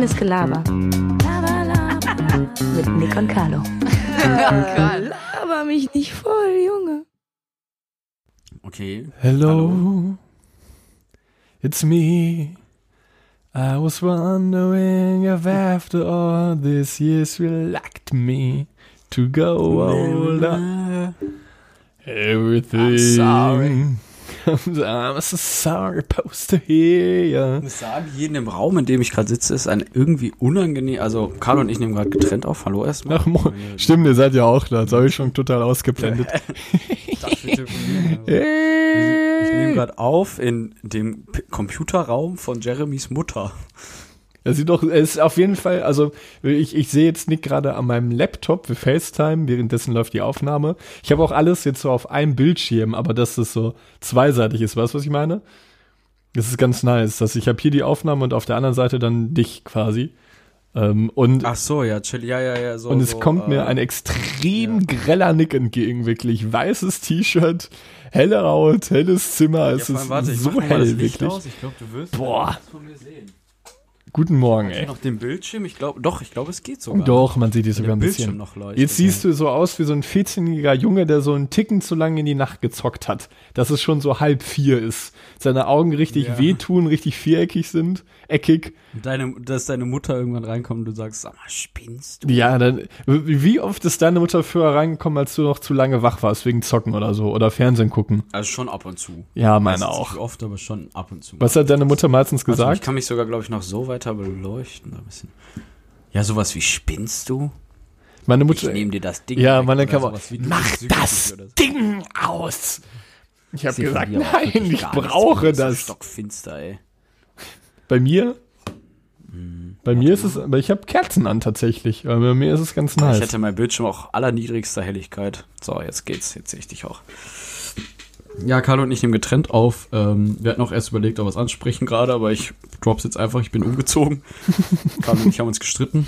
Reines Gelaber. Laber, laber. Mit Nick und Carlo. Laber mich nicht voll, Junge. Okay. Hello, it's me. I was wondering if after all these years you liked me to go older. Everything. I'm sorry. I'm so sorry, hear ya. Ich muss sagen, hier in dem Raum, in dem ich gerade sitze, ist ein irgendwie unangenehm. Also, Karl und ich nehmen gerade getrennt auf. Hallo erstmal. Ach, mo- stimmt, ihr seid ja auch da. Das habe ich schon total ausgeblendet. Ich nehme gerade auf in dem Computerraum von Jeremys Mutter. Er sieht doch, er ist auf jeden Fall, also ich, ich sehe jetzt Nick gerade an meinem Laptop für FaceTime, währenddessen läuft die Aufnahme. Ich habe auch alles jetzt so auf einem Bildschirm, aber dass das so zweiseitig ist, weißt du, was ich meine? Das ist ganz nice, dass ich habe hier die Aufnahme und auf der anderen Seite dann dich quasi. Ähm, und Ach so, ja, chill, ja, ja, ja. So, und es so, kommt mir äh, ein extrem greller Nick entgegen, wirklich. Weißes T-Shirt, helle Haut, helles Zimmer, Ja, es ist warte, ich so hell, wirklich. aus. Ich glaube, du wirst Boah. von mir sehen. Guten Morgen, ey. noch den Bildschirm, ich glaube, doch, ich glaube, es geht sogar. Doch, man sieht die sogar ein bisschen. noch leuchtet. Jetzt siehst du so aus wie so ein 14-jähriger Junge, der so einen Ticken zu lange in die Nacht gezockt hat. Dass es schon so halb vier ist. Seine Augen richtig Ja. wehtun, richtig viereckig sind, eckig. Deine, dass deine Mutter irgendwann reinkommt und du sagst, sag mal, spinnst du? Ja, dann, wie oft ist deine Mutter früher reingekommen, als du noch zu lange wach warst, wegen Zocken oder so, oder Fernsehen gucken? Also schon ab und zu. Ja, meine Meistens auch. Nicht oft, aber schon ab und zu. Was hat deine Mutter meistens Warte mal, Ich gesagt? kann mich sogar, glaube ich, noch so weiter beleuchten. Ein bisschen. Ja, sowas wie spinnst du? Meine Ich Mutter, nehme dir das Ding. ja, meine du mach das so. Ding aus! Ich habe gesagt, nein, ich nichts, brauche so das. Stockfinster, ey. Bei mir? Hm. Bei mir ist es, aber ich habe Kerzen an tatsächlich. Bei mir ist es ganz Ich nice. hätte mein Bildschirm auch allerniedrigster Helligkeit. So, jetzt geht's. Jetzt sehe ich dich auch. Ja, Carlo und ich nehmen getrennt auf. Ähm, wir hatten auch erst überlegt, ob wir es ansprechen gerade, aber ich drop's jetzt einfach. Ich bin umgezogen. Carlo und ich haben uns gestritten.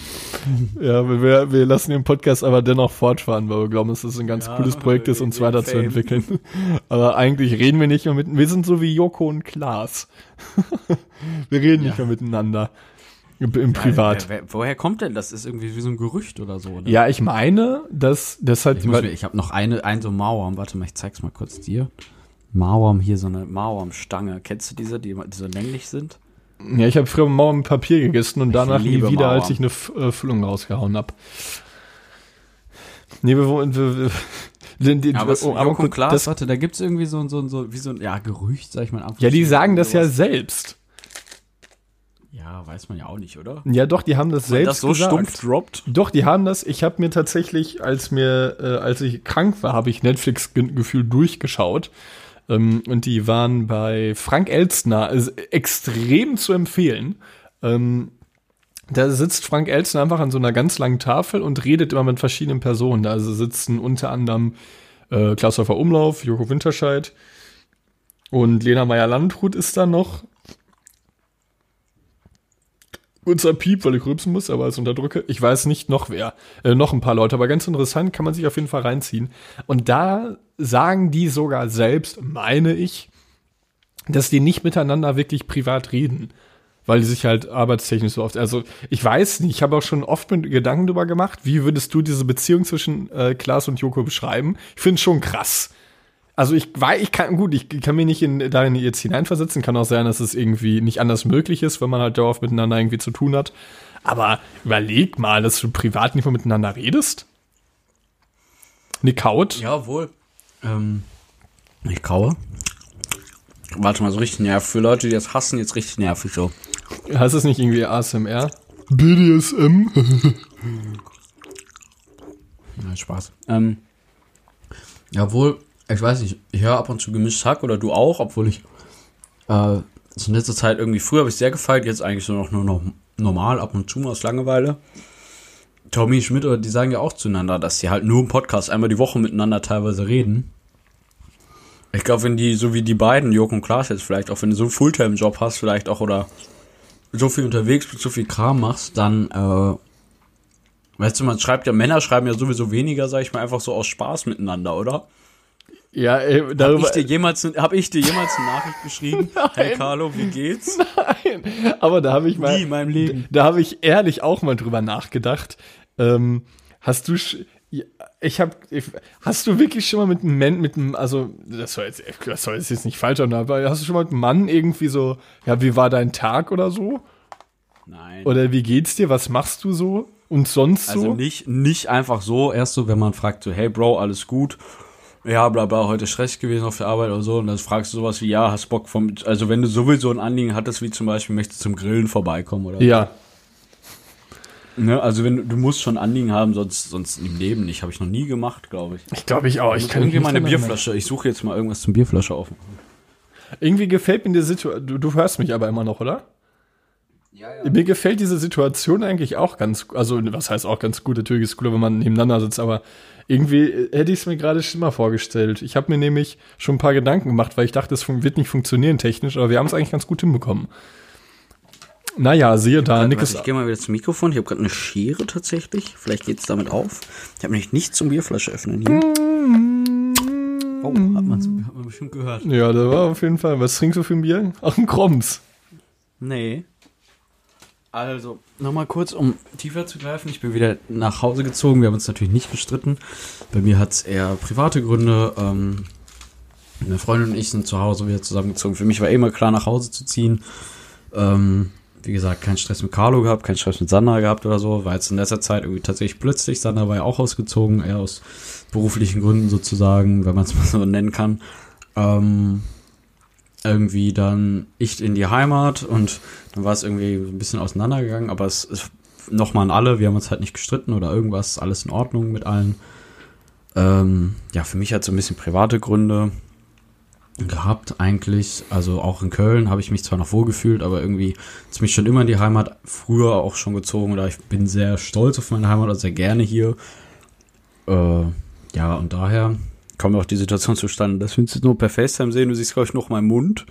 Ja, wir, wir lassen den Podcast aber dennoch fortfahren, weil wir glauben, dass es ein ganz Ja, cooles Projekt ist, uns weiterzuentwickeln. Aber eigentlich reden wir nicht mehr mit, wir sind so wie Joko und Klaas. wir reden nicht mehr miteinander. Im, Privat. Wer, wer, woher kommt denn das? Ist irgendwie wie so ein Gerücht oder so. Oder? Ja, ich meine, dass das halt, Ich, ich habe noch eine, ein so Mauerm. Warte mal, ich zeig's mal kurz dir. Mauerm, hier so eine Mauerm-Stange. Kennst du diese, die, die so länglich sind? ja, ich habe früher Mauer mit Papier gegessen und danach nie wieder, Mauer. als ich eine F äh, Füllung rausgehauen hab. Nee, wir, wir, wir, wir den, Ja, oh, aber Joko und Klaas, das, warte, da gibt's irgendwie so, ein- so, ein- so, wie so ein, ja, Gerücht, sag ich mal. ja, die sagen das ja selbst. Ja, weiß man ja auch nicht, oder? Ja, doch, die haben das selbst das so gesagt. stumpf droppt. Doch, die haben das. Ich habe mir tatsächlich, als mir, äh, als ich krank war, habe ich Netflix ge gefühlt durchgeschaut. Ähm, und die waren bei Frank Elstner also extrem zu empfehlen. Ähm, da sitzt Frank Elstner einfach an so einer ganz langen Tafel und redet immer mit verschiedenen Personen. Da sitzen unter anderem äh, Klaus-Hofer Umlauf, Joko Winterscheid und Lena Meyer-Landrut ist da noch. Kurzer Piep, weil ich rülpsen muss, aber als unterdrücke. Ich weiß nicht noch wer. Äh, noch ein paar Leute, aber ganz interessant, kann man sich auf jeden Fall reinziehen. Und da sagen die sogar selbst, meine ich, dass die nicht miteinander wirklich privat reden. Weil die sich halt arbeitstechnisch so oft. Also, ich weiß nicht, ich habe auch schon oft mit Gedanken drüber gemacht, wie würdest du diese Beziehung zwischen äh, Klaas und Joko beschreiben? Ich finde es schon krass. Also ich weiß, ich kann, gut, ich kann mich nicht in, darin jetzt hineinversetzen. Kann auch sein, dass es irgendwie nicht anders möglich ist, wenn man halt darauf miteinander irgendwie zu tun hat. Aber überleg mal, dass du privat nicht mehr miteinander redest. Eine Kaut. Jawohl. Ähm, ich kaue. Warte mal, so richtig nervig. Für Leute, die das hassen, jetzt richtig nervig so. Heißt es nicht irgendwie ASMR? BDSM? Ja, Spaß. Ähm, jawohl, ich weiß nicht, ich höre ab und zu gemischt Hack oder du auch, obwohl ich äh, in letzter Zeit irgendwie, früher habe ich sehr gefeiert, jetzt eigentlich so noch nur noch normal, ab und zu mal aus Langeweile. Tommy Schmidt oder die sagen ja auch zueinander, dass sie halt nur im Podcast einmal die Woche miteinander teilweise reden. Ich glaube, wenn die, so wie die beiden, Joko und Klaas jetzt vielleicht, auch wenn du so einen Fulltime-Job hast, vielleicht auch, oder so viel unterwegs bist, so viel Kram machst, dann, äh, weißt du, man schreibt ja, Männer schreiben ja sowieso weniger, sag ich mal, einfach so aus Spaß miteinander, oder? Ja, ey, Hab darüber. ich, dir jemals, hab ich dir jemals eine Nachricht geschrieben? Hey Carlo, wie geht's? Nein, aber da habe ich mal. Nie in meinem Leben. Da habe ich ehrlich auch mal drüber nachgedacht. Ähm, hast du. Ich habe. Hast du wirklich schon mal mit einem Mann, mit einem, also das soll jetzt, das soll jetzt nicht falsch sein, aber hast du schon mal mit einem Mann irgendwie so, ja, wie war dein Tag oder so? Nein. Oder wie geht's dir? Was machst du so? Und sonst Also so? nicht, nicht einfach so, erst so, wenn man fragt, so, hey Bro, alles gut? Ja, bla bla, heute stressig gewesen auf der Arbeit oder so. Und dann fragst du sowas wie, ja, hast Bock vom, also wenn du sowieso ein Anliegen hattest, wie zum Beispiel, möchtest du zum Grillen vorbeikommen oder Ja. Ne? Also wenn du, musst schon ein Anliegen haben, sonst, sonst im Leben nicht. Habe ich noch nie gemacht, glaube ich. Ich glaube ich auch. Ich kann irgendwie mich mal eine nicht dran erinnern. Bierflasche. Ich suche jetzt mal irgendwas zum Bierflasche auf. Irgendwie gefällt mir die Situation. Du, du hörst mich aber immer noch, oder? Ja, ja. Mir gefällt diese Situation eigentlich auch ganz, also was heißt auch ganz gut, natürlich ist es cooler, wenn man nebeneinander sitzt, aber irgendwie äh, hätte ich es mir gerade schlimmer vorgestellt. Ich habe mir nämlich schon ein paar Gedanken gemacht, weil ich dachte, es wird nicht funktionieren technisch, aber wir haben es eigentlich ganz gut hinbekommen. Naja, siehe da, Nick Warte, ist, ich gehe mal wieder zum Mikrofon. Ich habe gerade eine Schere tatsächlich. Vielleicht geht's damit auf. Ich habe nämlich nichts zum Bierflasche öffnen hier. Oh, hat, man's, hat man bestimmt gehört. ja, da war auf jeden Fall, was trinkst du für ein Bier? Auch ein Kroms. Nee. Also, nochmal kurz, um tiefer zu greifen. Ich bin wieder nach Hause gezogen. Wir haben uns natürlich nicht gestritten. Bei mir hat es eher private Gründe. Ähm, eine Freundin und ich sind zu Hause wieder zusammengezogen. Für mich war eh immer klar, nach Hause zu ziehen. Ähm, wie gesagt, keinen Stress mit Carlo gehabt, keinen Stress mit Sandra gehabt oder so. War jetzt in letzter Zeit irgendwie tatsächlich plötzlich. Sandra war ja auch ausgezogen, eher aus beruflichen Gründen sozusagen, wenn man es mal so nennen kann. Ähm, irgendwie dann ich in die Heimat und dann war es irgendwie ein bisschen auseinandergegangen, aber es ist nochmal an alle, wir haben uns halt nicht gestritten oder irgendwas, alles in Ordnung mit allen. Ähm, ja, für mich hat so ein bisschen private Gründe gehabt eigentlich, also auch in Köln habe ich mich zwar noch wohlgefühlt, aber irgendwie ist mich schon immer in die Heimat früher auch schon gezogen oder ich bin sehr stolz auf meine Heimat, also sehr gerne hier. Äh, ja, und daher kommt auch die Situation zustande, dass wir uns jetzt nur per FaceTime sehen. Du siehst, glaube ich, noch meinen Mund,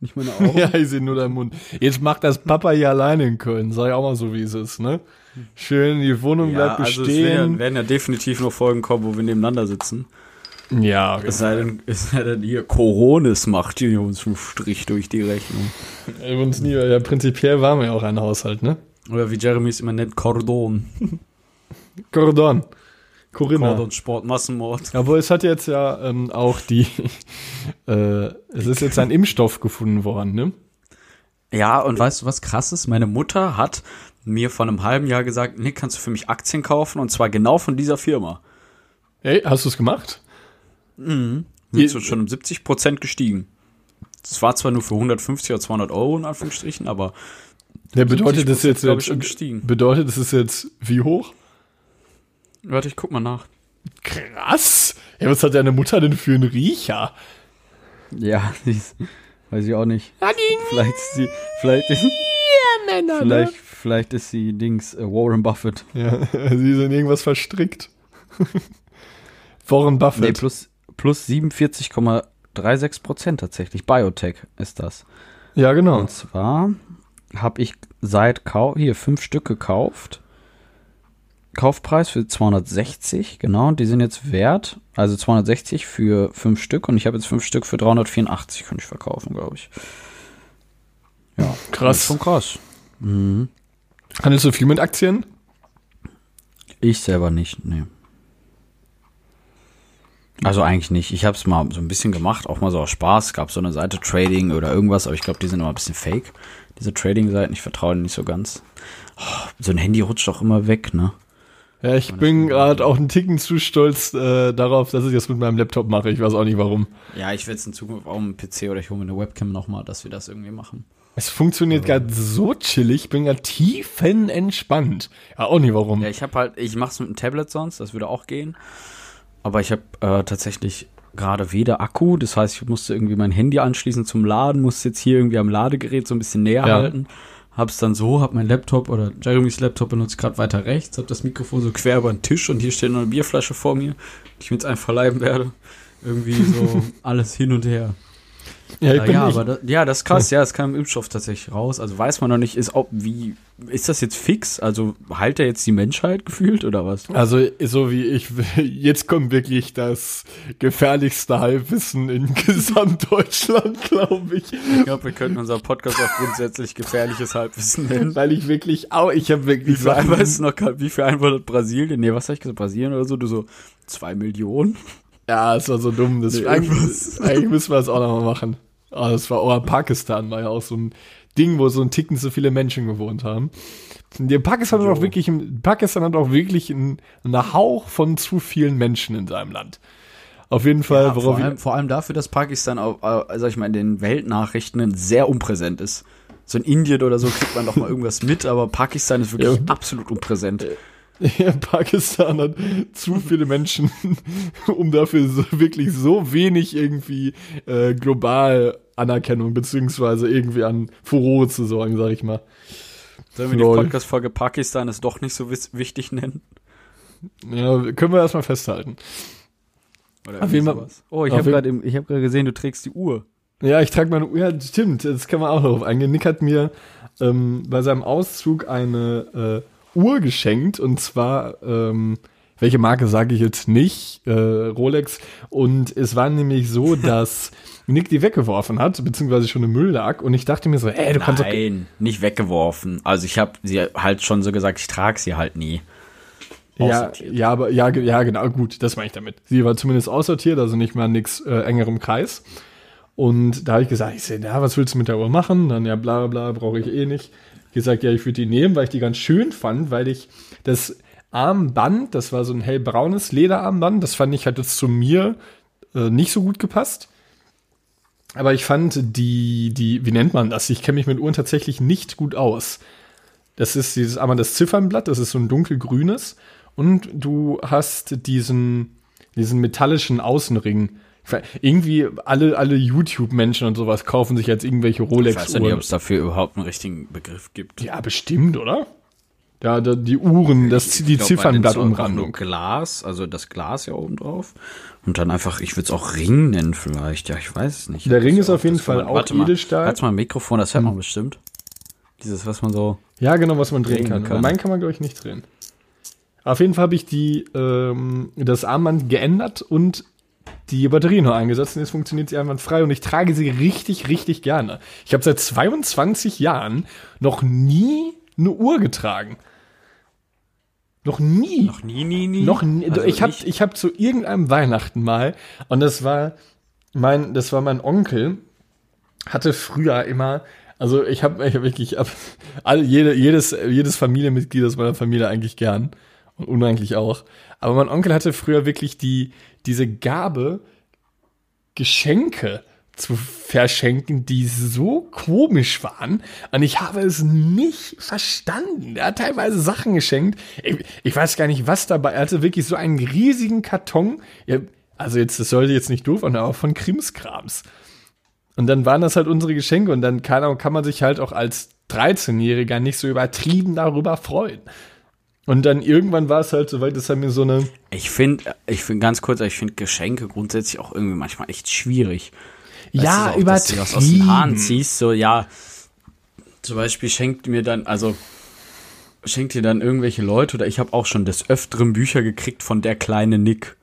nicht meine Augen. Ja, ich sehe nur deinen Mund. Jetzt macht das Papa hier alleine in Köln, sag ich auch mal so, wie es ist, ne? Schön, die Wohnung bleibt also es bestehen. werden, werden ja definitiv noch Folgen kommen, wo wir nebeneinander sitzen. ja, Es sei denn, es sei denn hier Coronis macht hier uns einen Strich durch die Rechnung. uns nie, ja, prinzipiell waren wir ja auch ein Haushalt, ne? Oder wie Jeremy es immer nennt, Cordon. Cordon. Corinna. Cordon Sport, Massenmord. Aber es hat jetzt ja ähm, auch die, äh, es ist jetzt ein Impfstoff gefunden worden, ne? Ja, und weißt du, was krass ist? Meine Mutter hat mir vor einem halben Jahr gesagt, Nick, kannst du für mich Aktien kaufen? Und zwar genau von dieser Firma. Hey, hast du es gemacht? Sind Ihr- so schon um 70 Prozent gestiegen. Das war zwar nur für 150 oder 200 Euro in Anführungsstrichen, aber Der bedeutet das 70% jetzt, ich, schon jetzt gestiegen. bedeutet das ist jetzt wie hoch? Warte, ich guck mal nach. Krass. Ja, was hat deine Mutter denn für einen Riecher? Ja, die ist, weiß ich auch nicht. Vielleicht ist sie, vielleicht ist, Männer, vielleicht, vielleicht ist sie Dings, äh, Warren Buffett. Ja, sie sind irgendwas verstrickt. Warren Buffett. Nee, plus, plus 47,36 Prozent tatsächlich. Biotech ist das. ja, genau. Und zwar habe ich seit Kau hier fünf Stück gekauft. Kaufpreis für 260, genau. Die sind jetzt wert, also 260 für fünf Stück und ich habe jetzt fünf Stück für 384 könnte ich verkaufen, glaube ich. Ja, das ist Krass. schon krass. Mhm. Handelst du viel mit Aktien? Ich selber nicht, nee. Also eigentlich nicht. Ich habe es mal so ein bisschen gemacht, auch mal so aus Spaß. Gab so eine Seite Trading oder irgendwas, aber ich glaube, die sind immer ein bisschen fake. Diese Trading-Seiten, ich vertraue denen nicht so ganz. Oh, so ein Handy rutscht auch immer weg, ne? Ja, ich bin gerade auch einen Ticken zu stolz äh, darauf, dass ich das mit meinem Laptop mache. Ich weiß auch nicht warum. Ja, ich werde es in Zukunft auch mit PC oder ich hole mir eine Webcam nochmal, dass wir das irgendwie machen. Es funktioniert gerade so chillig, ich bin gerade tiefen entspannt. Ja, auch nicht warum. Ja, ich habe halt, ich mache es mit einem Tablet sonst, das würde auch gehen. Aber ich habe äh, tatsächlich gerade weder Akku, das heißt, ich musste irgendwie mein Handy anschließen zum Laden, musste jetzt hier irgendwie am Ladegerät so ein bisschen näher Ja. halten. Hab's dann so, hab mein Laptop oder Jeremys Laptop benutzt gerade weiter rechts, hab das Mikrofon so quer über den Tisch und hier steht noch eine Bierflasche vor mir, die ich mir jetzt einfach verleiben werde. Irgendwie so alles hin und her. Ja, ich Ja, bin ja, nicht, aber das, ja, das ist krass, ja, es kam im Impfstoff tatsächlich raus. Also weiß man noch nicht, ist ob wie ist das jetzt fix? Also heilt er jetzt die Menschheit gefühlt oder was? Also, so wie ich, jetzt kommt wirklich das gefährlichste Halbwissen in Gesamtdeutschland, glaube ich. Ich glaube, wir könnten unseren Podcast auch grundsätzlich gefährliches Halbwissen nennen. Weil ich wirklich, auch, ich habe Wie wirklich viel Einwohner Sachen, noch, wie viel Einwohner hat Brasilien? Nee, was hab ich gesagt? Brasilien oder so? Du so zwei Millionen? ja, es war so dumm, das Nee, eigentlich, eigentlich müssen wir das auch nochmal machen. Ah, das war, oh, Pakistan war ja auch so ein Ding, wo so ein Ticken so viele Menschen gewohnt haben. Pakistan hat auch wirklich, Pakistan hat auch wirklich einen, einen Hauch von zu vielen Menschen in seinem Land. Auf jeden Fall, Ja, worauf vor, allem, vor allem dafür, dass Pakistan, auch, äh, sag ich mal, in den Weltnachrichten sehr unpräsent ist. So in Indien oder so kriegt man doch mal irgendwas mit, aber Pakistan ist wirklich Ja. absolut unpräsent. Ja, Pakistan hat zu viele Menschen, um dafür so, wirklich so wenig irgendwie äh, global Anerkennung beziehungsweise irgendwie an Furore zu sorgen, sag ich mal. Sollen wir die. Podcast-Folge Pakistan ist doch nicht so wichtig nennen? Ja, können wir erstmal festhalten. Oder Auf jeden Fall-. Oh, ich habe gerade hab gerade gesehen, du trägst die Uhr. Ja, ich trage meine Uhr. Ja, stimmt, das kann man auch darauf eingehen. Nick hat mir ähm, bei seinem Auszug eine äh, Uhr geschenkt und zwar, ähm, welche Marke sage ich jetzt nicht, äh, Rolex. Und es war nämlich so, dass Nick die weggeworfen hat, beziehungsweise schon im Müll lag. Und ich dachte mir so, ey, du kannst doch. Nein, nicht weggeworfen. Also ich habe sie halt schon so gesagt, ich trage sie halt nie. Ja, ja, aber ja, ja, genau, gut, das meine ich damit. Sie war zumindest aussortiert, also nicht mal nix äh, engerem Kreis. Und da habe ich gesagt, ich sehe, ja, was willst du mit der Uhr machen? Dann ja, bla bla, brauche ich eh nicht. Gesagt, ja, ich würde die nehmen, weil ich die ganz schön fand, weil ich das Armband, das war so ein hellbraunes Lederarmband, das fand ich hat jetzt zu mir äh, nicht so gut gepasst. Aber ich fand die, die, wie nennt man das? Ich kenne mich mit Uhren tatsächlich nicht gut aus. Das ist dieses einmal das Ziffernblatt, das ist so ein dunkelgrünes. Und du hast diesen, diesen metallischen Außenring. Irgendwie alle, alle YouTube-Menschen und sowas kaufen sich jetzt irgendwelche Ich weiß ja nicht, ob Rolex-Uhren. es dafür überhaupt einen richtigen Begriff gibt. Ja, bestimmt, oder? Ja, da, die Uhren, das, die glaub, Ziffernblattumrandung. Glas, also das Glas ja oben drauf. Und dann einfach, ich würde es auch Ring nennen vielleicht. Ja, ich weiß es nicht. Der Ring ist auf jeden Fall man- auch warte mal, Edelstahl. Warte mal, ein Mikrofon, das hört man bestimmt. Dieses, was man so. Ja, genau, was man drehen kann. kann. Meinen kann man, glaube ich, nicht drehen. Auf jeden Fall habe ich die, ähm, das Armband geändert und die Batterie noch eingesetzt und jetzt funktioniert sie einwandfrei und ich trage sie richtig, richtig gerne. Ich habe seit 22 Jahren noch nie eine Uhr getragen. Noch nie. Noch nie, nie, nie. Noch nie. Also ich habe ich hab zu irgendeinem Weihnachten mal und das war mein das war mein Onkel hatte früher immer also ich habe ich hab wirklich ab, alle, jede, jedes jedes Familienmitglied aus meiner Familie eigentlich gern und uneigentlich auch aber mein Onkel hatte früher wirklich die diese Gabe Geschenke zu verschenken, die so komisch waren. Und ich habe es nicht verstanden. Er hat teilweise Sachen geschenkt. Ich, ich weiß gar nicht, was dabei. Er hatte wirklich so einen riesigen Karton. Also jetzt, das sollte jetzt nicht doof aber von Krimskrams. Und dann waren das halt unsere Geschenke und dann kann, kann man sich halt auch als 13-Jähriger nicht so übertrieben darüber freuen. Und dann irgendwann war es halt so weit, dass er mir so eine, Ich finde, ich finde ganz kurz, ich finde Geschenke grundsätzlich auch irgendwie manchmal echt schwierig. Weißt ja, auch, dass du was aus den Haaren übertrieben. ziehst, so, ja, zum Beispiel schenkt mir dann, also, schenkt dir dann irgendwelche Leute, oder ich habe auch schon des Öfteren Bücher gekriegt von der kleine Nick.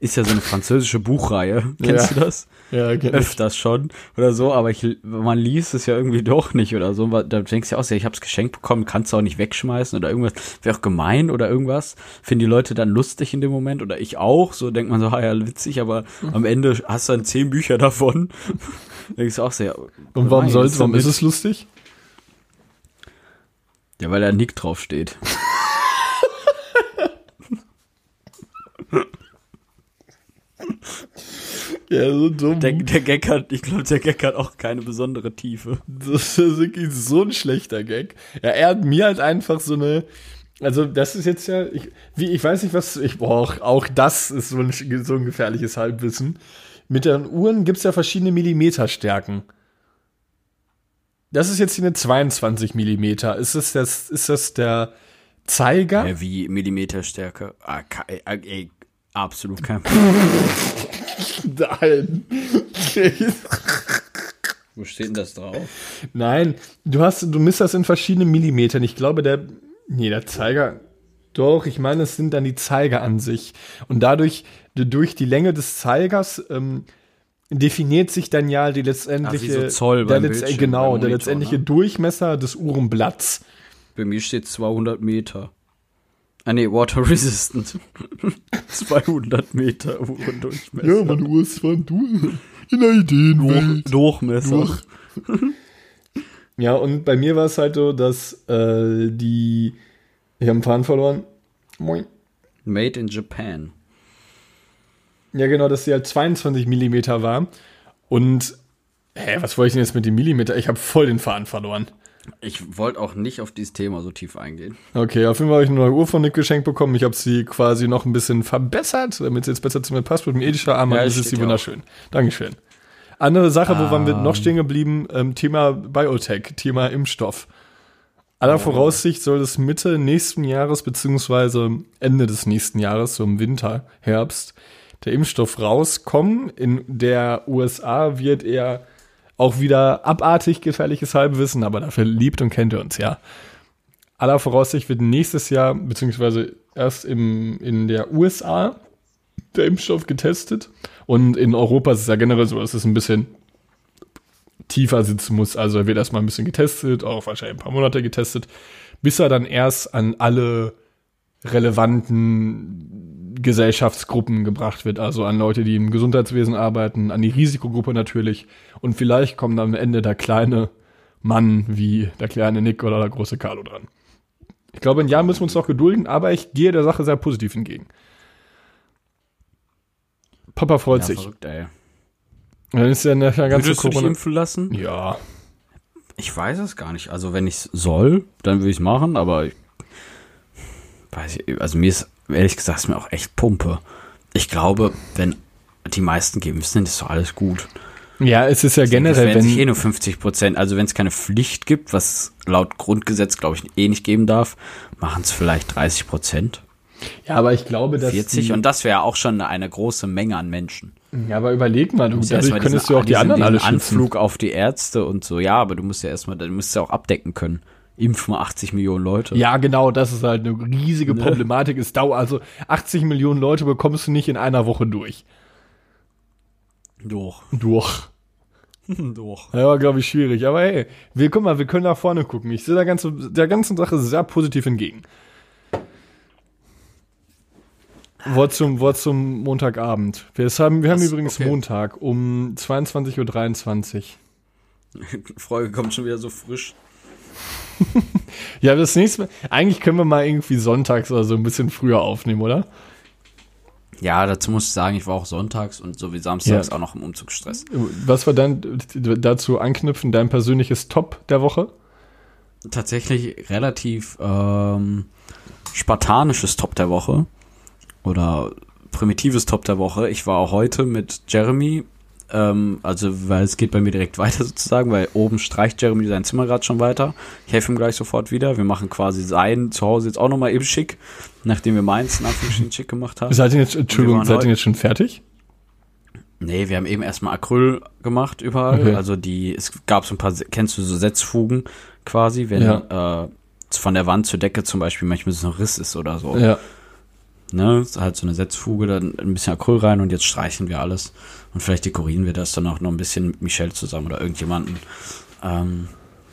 Ist ja so eine französische Buchreihe. Kennst Ja. du das? Ja, kenn ich. Öfters schon oder so, aber ich, man liest es ja irgendwie doch nicht oder so. Da denkst du ja auch, ich hab's geschenkt bekommen, kannst du auch nicht wegschmeißen oder irgendwas. Wäre auch gemein oder irgendwas. Finden die Leute dann lustig in dem Moment oder ich auch. So denkt man so, ah ja, witzig, aber am Ende hast du dann zehn Bücher davon. denkst du auch ja. Und warum gemein soll warum ist es lustig? Ja, weil da Nick draufsteht. Ja, so dumm. Der, der Gag hat, ich glaube, der Gag hat auch keine besondere Tiefe. Das ist wirklich so ein schlechter Gag. Ja, er hat mir halt einfach so eine. Also, das ist jetzt ja. Ich, wie, ich weiß nicht, was. Ich, boah, auch, das ist so ein, so ein gefährliches Halbwissen. Mit den Uhren gibt es ja verschiedene Millimeterstärken. Das ist jetzt hier eine 22 Millimeter. Ist das, das, ist das der Zeiger? Ja, wie Millimeterstärke. Ah, ey, absolut kein Nein. Wo steht denn das drauf? Nein, du hast, du misst das in verschiedenen Millimetern. Ich glaube, der, nee, der Zeiger, doch, ich meine, es sind dann die Zeiger an sich. Und dadurch, durch die Länge des Zeigers, ähm, definiert sich dann ja die letztendliche, Ach, so Zoll der Bildschirm, genau, beim der Monitor, letztendliche ne? Durchmesser des Uhrenblatts. Bei mir steht 200 Meter. Ah nee, Water Resistant. 200 Meter Uhrendurchmesser. meine Uhr ist zwar du in der Ideenwelt. Durchmesser. Ja, und bei mir war es halt so, dass äh, die, ich habe einen Faden verloren. Moin. Made in Japan. Ja, genau, dass sie halt 22 Millimeter war. Und, hä, was wollte ich denn jetzt mit dem Millimeter? Ich habe voll den Faden verloren. Ich wollte auch nicht auf dieses Thema so tief eingehen. Okay, auf jeden Fall habe ich eine neue Uhr von Nick geschenkt bekommen. Ich habe sie quasi noch ein bisschen verbessert, damit sie jetzt besser zu mir passt. Mit dem edischer Armband Ja, ist sie ja wunderschön. Dankeschön. Andere Sache, wo waren wir Ähm. noch stehen geblieben? Ähm, Thema Biotech, Thema Impfstoff. Aller Oh. Voraussicht soll es Mitte nächsten Jahres beziehungsweise Ende des nächsten Jahres, so im Winter, Herbst, der Impfstoff rauskommen. In der USA wird er auch wieder abartig gefährliches Halbwissen, aber dafür liebt und kennt ihr uns ja. Aller Voraussicht wird nächstes Jahr, beziehungsweise erst im, in der USA der Impfstoff getestet. Und in Europa ist es ja generell so, dass es ein bisschen tiefer sitzen muss. Also er wird erstmal ein bisschen getestet, auch wahrscheinlich ein paar Monate getestet, bis er dann erst an alle relevanten Gesellschaftsgruppen gebracht wird. Also an Leute, die im Gesundheitswesen arbeiten, an die Risikogruppe natürlich. Und vielleicht kommt am Ende der kleine Mann wie der kleine Nick oder der große Carlo dran. Ich glaube, ein Jahr müssen wir uns noch gedulden, aber ich gehe der Sache sehr positiv entgegen. Papa freut Ja, sich. verrückt, ey. Dann ist ja nachher ganz Würdest du dich Corona. impfen lassen? Ja. Ich weiß es gar nicht. Also wenn ich soll, dann würde ich es machen, aber ich weiß ich, also mir ist ehrlich gesagt ist mir auch echt Pumpe. Ich glaube, wenn die meisten geimpft sind, ist doch alles gut. Ja, es ist ja generell, es werden sich eh wenn. nur 50 Prozent, also wenn es keine Pflicht gibt, was laut Grundgesetz, glaube ich, eh nicht geben darf, machen es vielleicht 30 Prozent, Ja, aber ich glaube, dass. 40 die, und das wäre auch schon eine große Menge an Menschen. ja, aber überleg mal, du, musst ja dadurch erstmal könntest diesen- du auch die diesen- anderen alle diesen schützen. Anflug auf die Ärzte und so, ja, aber du musst ja erstmal, du musst ja auch abdecken können. Impfen wir 80 Millionen Leute. Ja, genau, das ist halt eine riesige Ne? Problematik. Es dauert, also 80 Millionen Leute bekommst du nicht in einer Woche durch. Doch. Durch. Doch. Ja, glaube ich, schwierig. Aber hey, wir, guck mal, wir können nach vorne gucken. Ich sehe der, ganze, der ganzen Sache sehr positiv entgegen. Wort zum, Wort zum Montagabend. Wir haben, wir haben Was? übrigens Okay. Montag um 22.23 Uhr. Folge kommt schon wieder so frisch. Ja, das nächste Mal, eigentlich können wir mal irgendwie sonntags oder so ein bisschen früher aufnehmen, oder? Ja, dazu muss ich sagen, ich war auch sonntags und so wie samstags Ja. auch noch im Umzugsstress. Was war dann dazu anknüpfen, dein persönliches Top der Woche? Tatsächlich relativ ähm, spartanisches Top der Woche oder primitives Top der Woche. Ich war heute mit Jeremy, ähm, also weil es geht bei mir direkt weiter sozusagen, weil oben streicht Jeremy sein Zimmer gerade schon weiter. Ich helfe ihm gleich sofort wieder. Wir machen quasi sein Zuhause jetzt auch nochmal eben schick, nachdem wir meins in Anführungsstrichen schick gemacht haben. Seid ihr jetzt, Entschuldigung, seid ihr jetzt schon fertig? Nee, wir haben eben erstmal Acryl gemacht überall. Okay. Also die, es gab so ein paar, kennst du so Setzfugen quasi, wenn äh, von der Wand zur Decke zum Beispiel manchmal so ein Riss ist oder so. Ja. Ne, ist halt so eine Setzfuge, dann ein bisschen Acryl rein und jetzt streichen wir alles. Und vielleicht dekorieren wir das dann auch noch ein bisschen mit Michelle zusammen oder irgendjemanden. Ähm,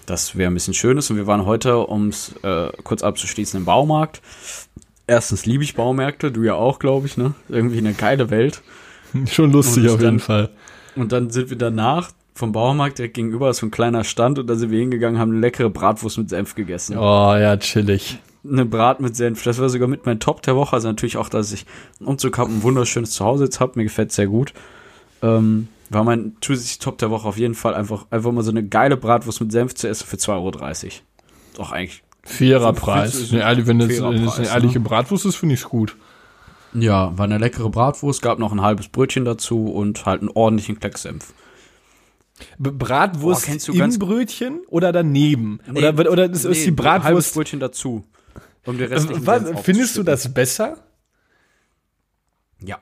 das wäre ein bisschen Schönes. Und wir waren heute, um es äh, kurz abzuschließen, im Baumarkt. Erstens liebe ich Baumärkte, du ja auch, glaube ich, ne? Irgendwie eine geile Welt. Schon lustig auf dann- jeden Fall. Und dann sind wir danach vom Baumarkt direkt gegenüber ist so ein kleiner Stand und da sind wir hingegangen, haben eine leckere Bratwurst mit Senf gegessen. Oh ja, chillig. Eine Brat mit Senf. Das war sogar mit mein Top der Woche. Also natürlich auch, dass ich einen Umzug habe, ein wunderschönes Zuhause jetzt habe. Mir gefällt sehr gut. Ähm, war mein zusätzliches Top der Woche auf jeden Fall einfach, einfach mal so eine geile Bratwurst mit Senf zu essen für 2,30 Euro. Doch eigentlich. Fairer Preis. Eine wenn das, fairer wenn das eine Preis, ehrliche ne? Bratwurst ist, finde ich es gut. Ja, war eine leckere Bratwurst, gab noch ein halbes Brötchen dazu und halt einen ordentlichen Klecks Senf. Bratwurst Boah, im ganz- Oder daneben? Nee, oder oder ist, ist die Bratwurst. Brötchen dazu. Um den Äh, restlichen was, findest du das besser? Ja.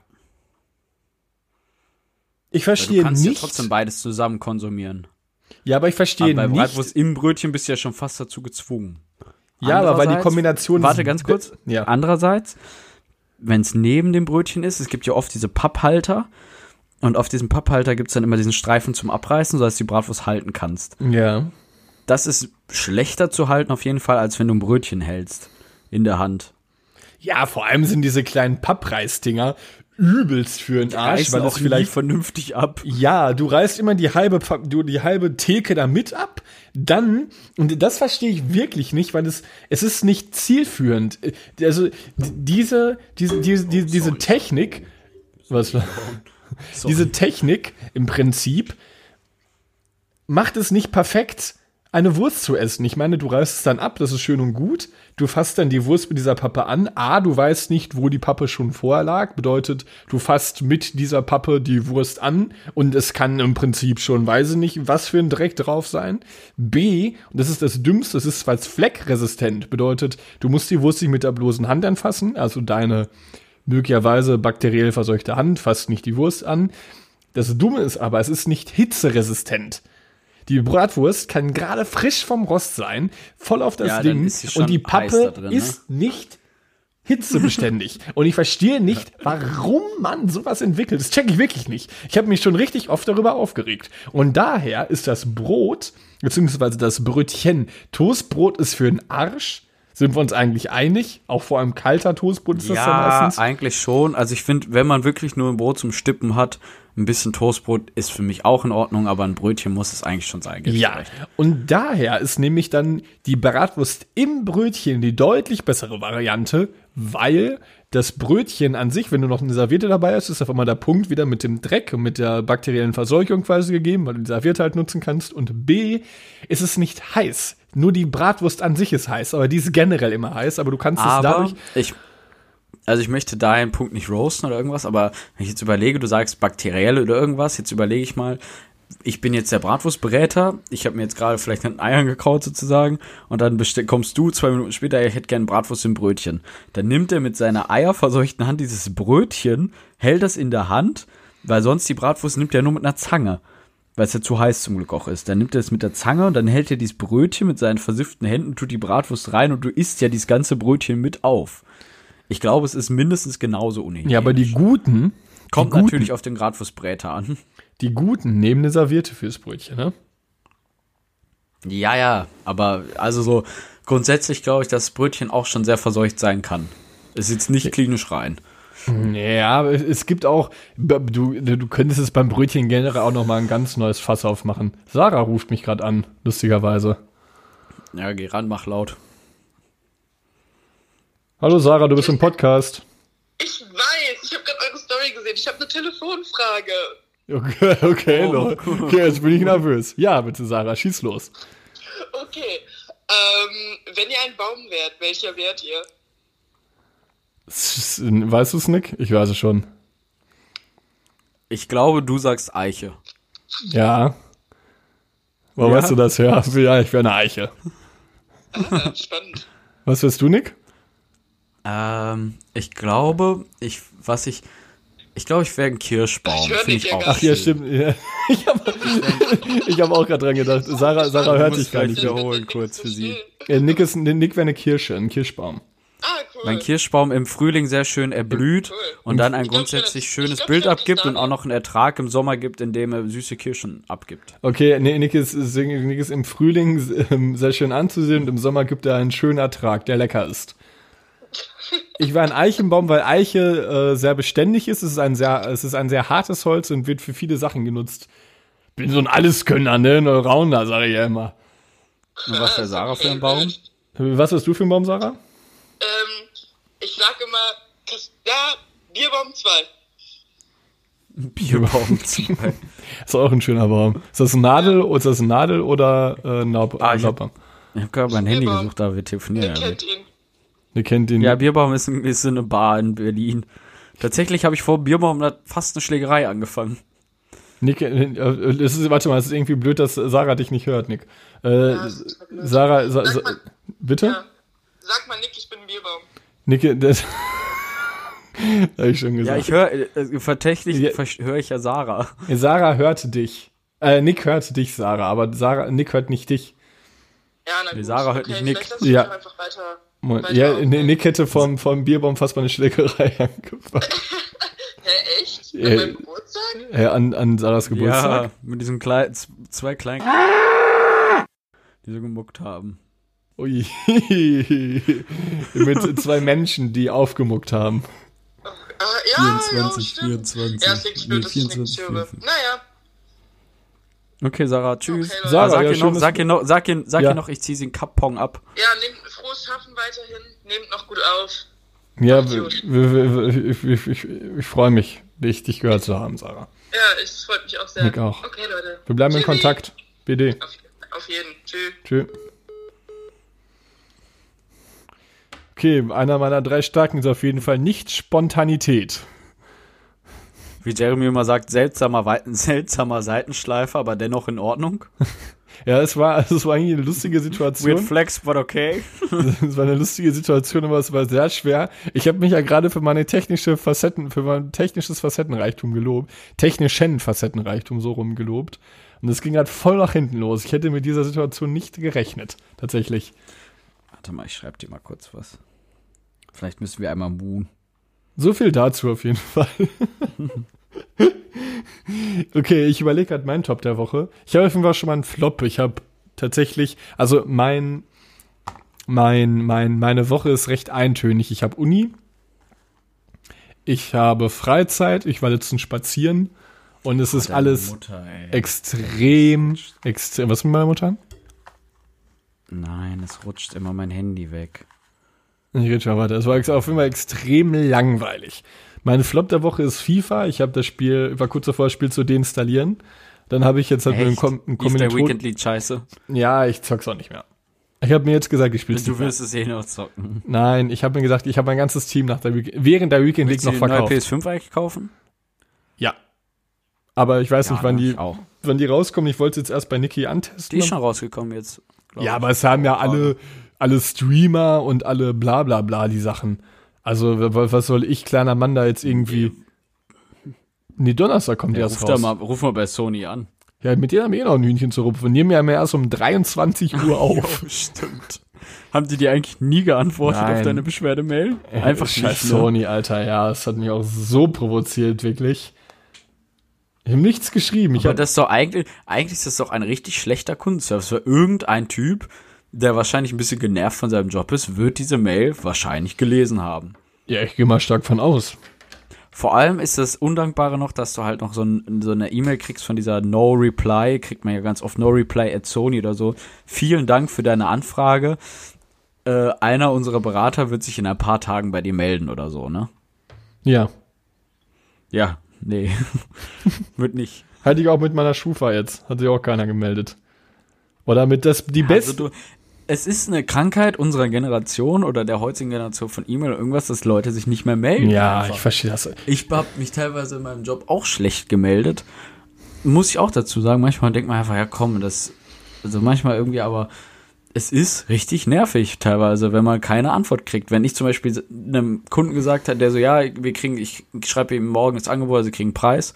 Ich verstehe du kannst nicht. ja trotzdem beides zusammen konsumieren. Ja, aber ich verstehe bei nicht. Bratwurst im Brötchen bist du ja schon fast dazu gezwungen. ja, aber weil die Kombination. Warte ganz kurz. Ja. Andererseits, wenn es neben dem Brötchen ist, es gibt ja oft diese Papphalter. Und auf diesem Papphalter gibt es dann immer diesen Streifen zum Abreißen, sodass du die Bratwurst halten kannst. Ja. Das ist schlechter zu halten auf jeden Fall, als wenn du ein Brötchen hältst in der Hand. Ja, vor allem sind diese kleinen Pappreißdinger übelst für den Arsch, weil es vielleicht vernünftig ab. Ja, du reißt immer die halbe, du, die halbe Theke da mit ab, dann, und das verstehe ich wirklich nicht, weil es, es ist nicht zielführend. Also, diese, diese, diese, diese, diese Technik, was, diese Technik im Prinzip macht es nicht perfekt, eine Wurst zu essen. Ich meine, du reißt es dann ab, das ist schön und gut. Du fasst dann die Wurst mit dieser Pappe an. A, du weißt nicht, wo die Pappe schon vorher lag. Bedeutet, du fasst mit dieser Pappe die Wurst an und es kann im Prinzip schon, weiß ich nicht, was für ein Dreck drauf sein. B, und das ist das Dümmste, es ist zwar fleckresistent. Bedeutet, du musst die Wurst nicht mit der bloßen Hand anfassen, also deine möglicherweise bakteriell verseuchte Hand fasst nicht die Wurst an. Das Dumme ist aber, es ist nicht hitzeresistent. Die Bratwurst kann gerade frisch vom Rost sein, voll auf das Ja, Ding und die Pappe drin, ne? ist nicht hitzebeständig. und ich verstehe nicht, warum man sowas entwickelt. Das check ich wirklich nicht. Ich habe mich schon richtig oft darüber aufgeregt. Und daher ist das Brot, beziehungsweise das Brötchen, Toastbrot ist für den Arsch. Sind wir uns eigentlich einig? Auch vor allem kalter Toastbrot ist das dann Ja, meistens. eigentlich schon. Also ich finde, wenn man wirklich nur ein Brot zum Stippen hat, ein bisschen Toastbrot ist für mich auch in Ordnung, aber ein Brötchen muss es eigentlich schon sein. Ja, recht. und daher ist nämlich dann die Bratwurst im Brötchen die deutlich bessere Variante, weil das Brötchen an sich, wenn du noch eine Serviette dabei hast, ist auf einmal der Punkt wieder mit dem Dreck und mit der bakteriellen Verseuchung quasi gegeben, weil du die Serviette halt nutzen kannst. Und B, ist es nicht heiß. Nur die Bratwurst an sich ist heiß, aber die ist generell immer heiß, aber du kannst es Aber dadurch. ich, also ich möchte da einen Punkt nicht roasten oder irgendwas, aber wenn ich jetzt überlege, du sagst bakteriell oder irgendwas, jetzt überlege ich mal, ich bin jetzt der Bratwurstberäter, ich habe mir jetzt gerade vielleicht ein Eiern gekaut sozusagen und dann kommst du zwei Minuten später, ich hätte gerne Bratwurst im Brötchen. Dann nimmt er mit seiner eierverseuchten Hand dieses Brötchen, hält das in der Hand, weil sonst die Bratwurst nimmt er nur mit einer Zange. Weil es ja zu heiß zum Glück auch ist. Dann nimmt er es mit der Zange und dann hält er dieses Brötchen mit seinen versifften Händen, tut die Bratwurst rein und du isst ja dieses ganze Brötchen mit auf. Ich glaube, es ist mindestens genauso unhygienisch. Ja, aber die guten, kommt die guten, natürlich auf den Bratwurstbräter an. die guten nehmen eine Serviette fürs Brötchen, ne? Ja, ja, aber also so grundsätzlich glaube ich, dass das Brötchen auch schon sehr verseucht sein kann. Es sitzt nicht klinisch rein. Ja, aber es- gibt auch, du, du könntest es beim Brötchen generell auch noch mal ein ganz neues Fass aufmachen. Sarah ruft mich gerade an, lustigerweise. Ja, geh ran, mach laut. Hallo Sarah, du bist im Podcast. Ich weiß, ich habe gerade eure Story gesehen. Ich habe eine Telefonfrage. Okay, okay, Oh. Lord. okay, jetzt bin ich nervös. Ja, bitte Sarah, schieß los. Okay. Ähm, wenn ihr ein Baum wärt, welcher wärt ihr? S- Weißt du es, Nick? Ich weiß es schon. Ich glaube, du sagst Eiche. Ja. Wo Ja? weißt du das her? Ja, ich wäre eine Eiche. Ah, spannend. Was wärst du, Nick? Ähm, ich glaube, ich, was ich, ich glaube, ich wäre ein Kirschbaum. Ich hör Finde dich ich ja auch. Ach ja, stimmt. Ja. Ich habe hab auch gerade dran gedacht. Sarah, Sarah hört dich gar nicht wiederholen kurz für sie. Äh, Nick, ist, Nick wäre eine Kirsche, ein Kirschbaum. Mein Kirschbaum im Frühling sehr schön erblüht Cool. und dann ein grundsätzlich ich schönes Bild abgibt und auch noch einen Ertrag im Sommer gibt, indem er süße Kirschen abgibt. Okay, nee, Nick ist, ist- Nick ist im Frühling ähm, sehr schön anzusehen und im Sommer gibt er einen schönen Ertrag, der lecker ist. Ich war ein Eichenbaum, weil Eiche äh, sehr beständig ist. Es ist, ein sehr, es ist ein sehr hartes Holz und wird für viele Sachen genutzt. Bin so ein Alleskönner, ne? Ein Allrounder, sage ich ja immer. Und was wäre Sarah für ein Baum? Was hast du für einen Baum, Sarah? Ähm, ich sag immer, ja, Bierbaum 2. Bierbaum 2. Ist auch ein schöner Baum. Ist das ein Nadel, ist das ein Nadel oder äh, ein Ah, ich hab- habe gerade mein Handy Bierbaum. gesucht, da wir Ihr telefonieren. Ja, kennt ihn. Ihr kennt ihn. ja Bierbaum ist, ein- ist so eine Bar in Berlin. Tatsächlich habe ich vor Bierbaum fast eine Schlägerei angefangen. Nick, äh, äh, das ist, warte mal, es ist irgendwie blöd, dass Sarah dich nicht hört, Nick. Äh, Sarah, Sa, Sa, Sag mal, bitte? ja. Sag mal, Nick, ich bin Bierbaum. Nick, das habe ich schon Ja, gesagt. ich höre, äh, verdächtig Ja. höre ich ja Sarah. Sarah hört dich. Äh, Nick hört dich, Sarah, aber Sarah, Nick hört nicht dich. Ja, na Nee, gut. Sarah hört okay, nicht Nick. Ja. weiter. Weiter Ja, Nick hätte vom, vom Bierbaum fast mal eine Schlägerei angefangen. Hä, echt? An Äh, meinem Geburtstag? Ja, an, an Sarahs Geburtstag. Ja, mit diesen kleinen, z- zwei kleinen, die so gemuckt haben. Ui. Mit zwei Menschen, die aufgemuckt haben. Ah, ja, 24, ja, stimmt. 24. Ja, es liegt Nee, dass ich nichts 24, höre. 24. Naja, Okay, Sarah, tschüss. Okay. Sarah, sag, ja, ihr noch, sag ihr noch, sag ihr, sag Ja. ihr noch, ich zieh sie in Kappong ab. ja, nehmt frohes Schaffen weiterhin. Nehmt noch gut auf. Ja, ich, ich, ich, ich freue mich, dich, dich gehört zu haben, Sarah. Ja, es freut mich auch sehr. Nick auch. Okay, Leute. Wir bleiben in Tschüssi. Kontakt. BD. Auf, auf jeden. Tschüss. Tschö. Okay, einer meiner drei Starken ist auf jeden Fall nicht Spontanität. Wie Jeremy immer sagt, seltsamer, seltsamer Seitenschleifer, aber dennoch in Ordnung. Ja, es war, es war eigentlich eine lustige Weird Situation. flex, but okay. Es war eine lustige Situation, aber es war sehr schwer. Ich habe mich ja gerade für meine technische Facetten, für mein technisches Facettenreichtum gelobt. Technischen Facettenreichtum so rum gelobt. Und es ging halt voll nach hinten los. Ich hätte mit dieser Situation nicht gerechnet. Tatsächlich. Warte mal, ich schreib dir mal kurz was. Vielleicht müssen wir einmal moon. So viel dazu auf jeden Fall. okay, ich überlege gerade meinen Top der Woche. Ich habe auf jeden Fall schon mal einen Flop. Ich habe tatsächlich, also mein, mein, mein, meine Woche ist recht eintönig. Ich habe Uni, ich habe Freizeit, ich war letztens spazieren und es ist Deine alles Mutter, extrem, extrem. Was mit meiner Mutter? Nein, es rutscht immer mein Handy weg. Ich rede schon weiter. Es war auf jeden Fall extrem langweilig. Mein Flop der Woche ist FIFA. Ich habe das Spiel, ich war kurz davor, das Spiel zu deinstallieren. Dann habe ich jetzt halt Echt? Kom einem Lief der Kommilitonen. Weekend League scheiße? Ja, ich zock's auch nicht mehr. Ich habe mir jetzt gesagt, ich spiele Du willst es eh noch zocken. Nein, ich habe mir gesagt, ich habe mein ganzes Team nach der Week während der Weekend League Willst du noch die neue verkauft. PS5 eigentlich kaufen? Ja. Aber ich weiß nicht, wann die, ich auch. wann die rauskommen. Ich wollte jetzt erst bei Niki Die antesten. ist schon rausgekommen jetzt. ja, ich. aber es haben ja alle, alle Streamer und alle bla bla bla die Sachen. Also, wa- was soll ich, kleiner Mann, da jetzt irgendwie. Nee, Donnerstag kommt Ja, erst ruf, da raus. mal, ruf mal bei Sony an. Ja, mit denen haben wir eh noch ein Hühnchen zu rupfen. Wir nehmen ja erst um 23 Uhr auf. stimmt. Haben die dir eigentlich nie geantwortet Nein. auf deine Beschwerdemail? Einfach Scheiß nicht, ne? Sony, Alter. Ja, es hat mich auch so provoziert, wirklich. Ich habe nichts geschrieben. Ich Aber das ist doch eigentlich, eigentlich ist das doch ein richtig schlechter Kundenservice, weil irgendein Typ, der wahrscheinlich ein bisschen genervt von seinem Job ist, wird diese Mail wahrscheinlich gelesen haben. ja, ich gehe mal stark von aus. Vor allem ist das Undankbare noch, dass du halt noch so, ein, so eine E-Mail kriegst von dieser No Reply, kriegt man ja ganz oft No Reply at Sony oder so. Vielen Dank für deine Anfrage. Äh, einer unserer Berater wird sich in ein paar Tagen bei dir melden oder so, ne? Ja. Ja, nee. wird nicht. Hatte ich auch mit meiner Schufa jetzt. Hat sich auch keiner gemeldet. Oder mit das, die Also besten. Es ist eine Krankheit unserer Generation oder der heutigen Generation von E-Mail oder irgendwas, dass Leute sich nicht mehr melden. ja, einfach. ich verstehe das. Ich habe mich teilweise in meinem Job auch schlecht gemeldet. Muss ich auch dazu sagen. Manchmal denkt man einfach, ja komm, das, also manchmal irgendwie, aber es ist richtig nervig teilweise, wenn man keine Antwort kriegt. Wenn ich zum Beispiel einem Kunden gesagt habe, der so, ja, wir kriegen, ich schreibe ihm morgen das Angebot, sie kriegen einen Preis.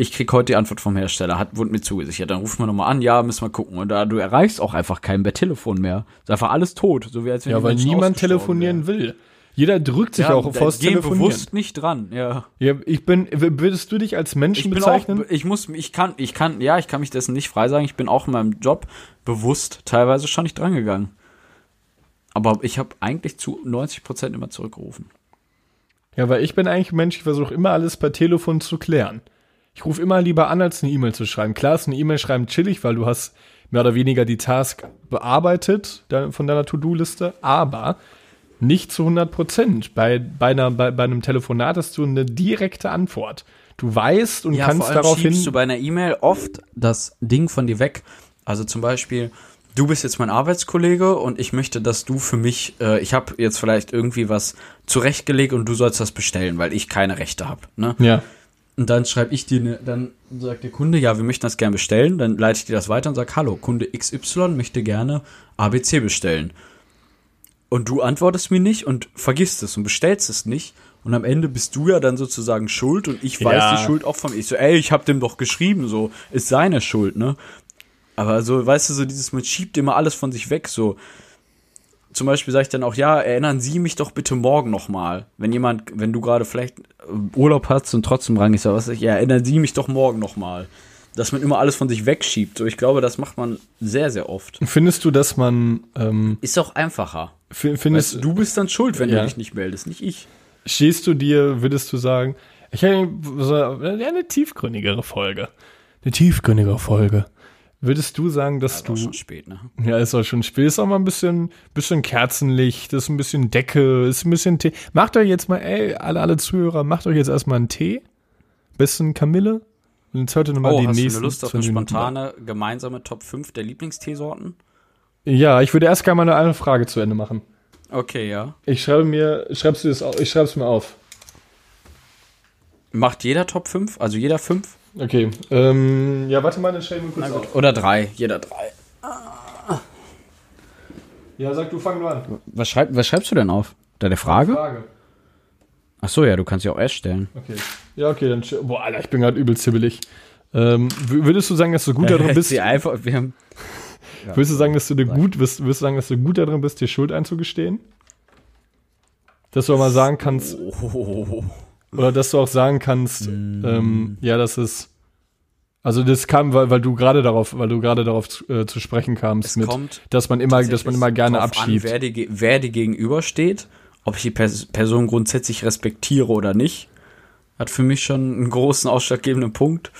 Ich krieg heute die Antwort vom Hersteller, hat, wurde mir zugesichert. Dann rufen wir nochmal an, ja, müssen wir gucken. Und da, du erreichst auch einfach keinen per Telefon mehr. Ist einfach alles tot. So wie als wenn Ja, weil niemand telefonieren will. Jeder drückt sich wären. auch gehen Telefonieren. bewusst nicht dran, ja. Ja, ich bin, würdest du dich als Menschen Ich bezeichnen? auch, ich muss, ich kann, ich kann, ja, ich kann mich dessen nicht frei sagen. Ich bin auch in meinem Job bewusst teilweise schon nicht drangegangen. Aber ich habe eigentlich zu 90 Prozent immer zurückgerufen. Ja, weil ich bin eigentlich ein Mensch, ich versuche immer alles per Telefon zu klären. Ich rufe immer lieber an, als eine E-Mail zu schreiben. Klar ist eine E-Mail schreiben chillig, weil du hast mehr oder weniger die Task bearbeitet von deiner To-Do-Liste, aber nicht zu 100 Prozent. Bei, bei, einer, bei, bei einem Telefonat hast du eine direkte Antwort. Du weißt und kannst darauf hin. schiebst du bei einer E-Mail oft das Ding von dir weg. Also zum Beispiel, du bist jetzt mein Arbeitskollege und ich möchte, dass du für mich, äh, ich habe jetzt vielleicht irgendwie was zurechtgelegt und du sollst das bestellen, weil ich keine Rechte habe. Ne? Ja. Und dann schreibe ich dir, ne, dann sagt der Kunde, ja, wir möchten das gerne bestellen. Dann leite ich dir das weiter und sage, hallo, Kunde XY möchte gerne ABC bestellen. Und du antwortest mir nicht und vergisst es und bestellst es nicht. Und am Ende bist du ja dann sozusagen schuld und ich weiß Ja. die Schuld auch von mir. Ich so, ey, ich hab dem doch geschrieben, so, ist seine Schuld, ne? Aber so, weißt du, so dieses, man schiebt immer alles von sich weg, so. Zum Beispiel sage ich dann auch, ja, erinnern Sie mich doch bitte morgen nochmal. Wenn jemand, wenn du gerade vielleicht Urlaub hast und trotzdem rang ist, was ich, ja, erinnern Sie mich doch morgen nochmal. Dass man immer alles von sich wegschiebt. So, ich glaube, das macht man sehr, sehr oft. Findest du, dass man, ähm, Ist auch einfacher. fi- Weißt, findest, du, bist dann schuld, wenn Ja. du dich nicht meldest, nicht ich. stehst du dir, würdest du sagen, ich hätte so eine tiefgründigere Folge. Eine tiefgründigere Folge. Würdest du sagen, dass Ist auch du, schon spät, ne? ja, ist auch schon spät, ist auch mal ein bisschen, bisschen Kerzenlicht, ist ein bisschen Decke, ist ein bisschen Tee. Macht euch jetzt mal, ey, alle, alle Zuhörer, macht euch jetzt erstmal einen Tee. Besten Kamille. Und jetzt hört ihr nochmal Oh, die hast du nächsten eine Lust auf 20 eine spontane gemeinsame Top 5 der Lieblingsteesorten? Ja, ich würde erst gerne mal eine- Frage zu Ende machen. Okay, ja. Ich schreibe mir, schreibst du das auf? Ich schreibe es mir auf. Macht jeder Top 5? Also jeder 5? Okay. Ähm, ja, warte mal, dann schreibe ich mir kurz auf. Oder 3, jeder 3. Ja, sag du, fang nur an. Was, schreib, was schreibst du denn auf? Der Frage? Frage. Ach so, ja, du kannst ja auch erst stellen. Okay. Ja, okay, dann. Boah, Alter, ich bin gerade übel zibbelig. Ähm, würdest du sagen, dass du gut darin bist? Sie einfach, wir haben, Würdest du sagen, dass du dir gut bist? Würdest du sagen, dass du gut darin bist, dir Schuld einzugestehen? Dass du mal sagen kannst, oh, oder dass du auch sagen kannst, ähm, ja, das ist. Also das kam, weil, weil du gerade darauf, weil du gerade darauf zu, äh, zu sprechen kamst, Es mit, dass man immer, dass man immer gerne abschiebt. An, wer, die, wer die gegenübersteht, ob ich die Pers Person grundsätzlich respektiere oder nicht, hat für mich schon einen großen ausschlaggebenden Punkt.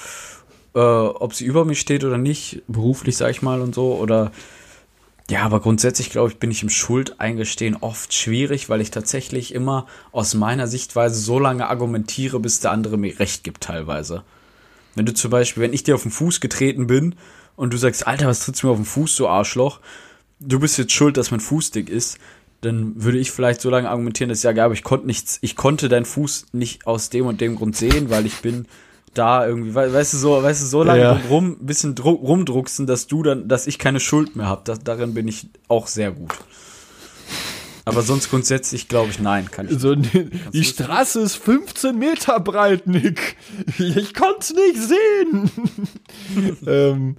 Äh, ob sie über mich steht oder nicht, beruflich, sag ich mal, und so, oder ja, aber grundsätzlich, glaube ich, bin ich im Schuldeingestehen oft schwierig, weil ich tatsächlich immer aus meiner Sichtweise so lange argumentiere, bis der andere mir recht gibt, teilweise. Wenn du zum Beispiel, wenn ich dir auf den Fuß getreten bin und du sagst, Alter, was trittst du mir auf den Fuß, du Arschloch? Du bist jetzt schuld, dass mein Fuß dick ist, dann würde ich vielleicht so lange argumentieren, dass ich sage, aber ich konnte nichts, ich konnte deinen Fuß nicht aus dem und dem Grund sehen, weil ich bin da irgendwie, we weißt du, so, weißt du, so lange Ja. rum, bisschen dru rumdrucksen, dass du dann, dass ich keine Schuld mehr habe. Darin bin ich auch sehr gut. Aber sonst grundsätzlich glaube ich, nein, kann ich So, die, die Straße ist 15 Meter breit, Nick. Ich konnte nicht sehen. ähm,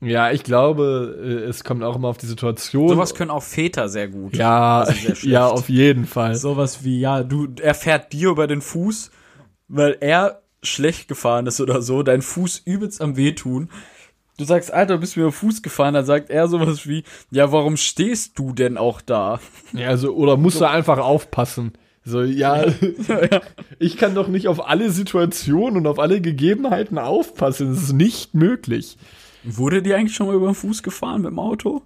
ja, ich glaube, äh, es kommt auch immer auf die Situation. Sowas können auch Väter sehr gut. ja, Also sehr ja, auf jeden Fall. Sowas wie, ja, du, er fährt dir über den Fuß, weil er schlecht gefahren ist oder so, dein Fuß übelst am wehtun. Du sagst, Alter, du bist mir über Fuß gefahren, dann sagt er sowas wie, ja, warum stehst du denn auch da? Ja, also, oder musst du einfach aufpassen. So, ja, ich kann doch nicht auf alle Situationen und auf alle Gegebenheiten aufpassen. Das ist nicht möglich. Wurde dir eigentlich schon mal über den Fuß gefahren mit dem Auto?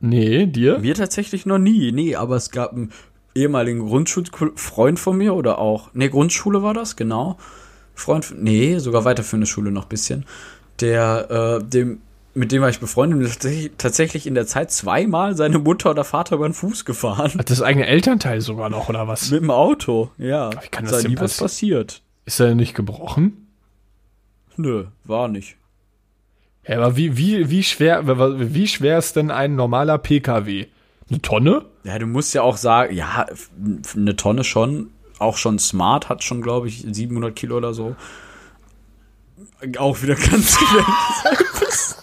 Nee, dir? Mir tatsächlich noch nie. Nee, aber es gab einen ehemaligen Grundschulfreund von mir oder auch, nee, Grundschule war das, genau. Freund, nee, sogar weiterführende Schule noch ein bisschen. Der, äh, dem, mit dem war ich befreundet und tatsächlich, in der Zeit zweimal seine Mutter oder Vater über den Fuß gefahren. Hat das eigene Elternteil sogar noch, oder was? Mit dem Auto, ja. Wie kann das Sei denn nie was passiert. Ist er nicht gebrochen? Nö, war nicht. Ja, aber wie, wie, wie schwer, wie schwer ist denn ein normaler PKW? Eine Tonne? Ja, du musst ja auch sagen, ja, eine Tonne schon, auch schon smart, hat schon, glaube ich, 700 Kilo oder so. Auch wieder ganz wenig.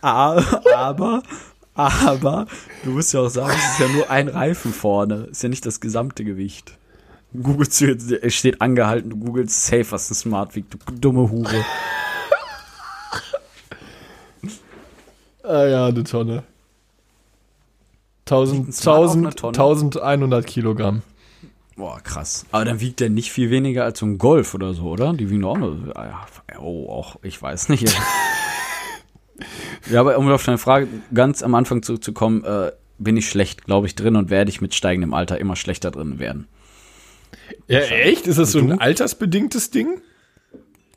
aber, aber, aber, du musst ja auch sagen, es ist ja nur ein Reifen vorne, ist ja nicht das gesamte Gewicht. Du jetzt, es steht angehalten, du googelst safe, was ein Smart wiegt, du dumme Hure. Ah ja, eine Tonne. 1000, ein Smart auf 1000, einer Tonne? 1100 Kilogramm. Boah, krass. Aber dann wiegt der nicht viel weniger als so ein Golf oder so, oder? Die wiegen doch auch nur. oh, auch, ich weiß nicht. ja, aber um auf deine Frage ganz am Anfang zurückzukommen, äh, bin ich schlecht, glaube ich, drin und werde ich mit steigendem Alter immer schlechter drin werden. Ja, echt? Ist das so ein du? altersbedingtes Ding?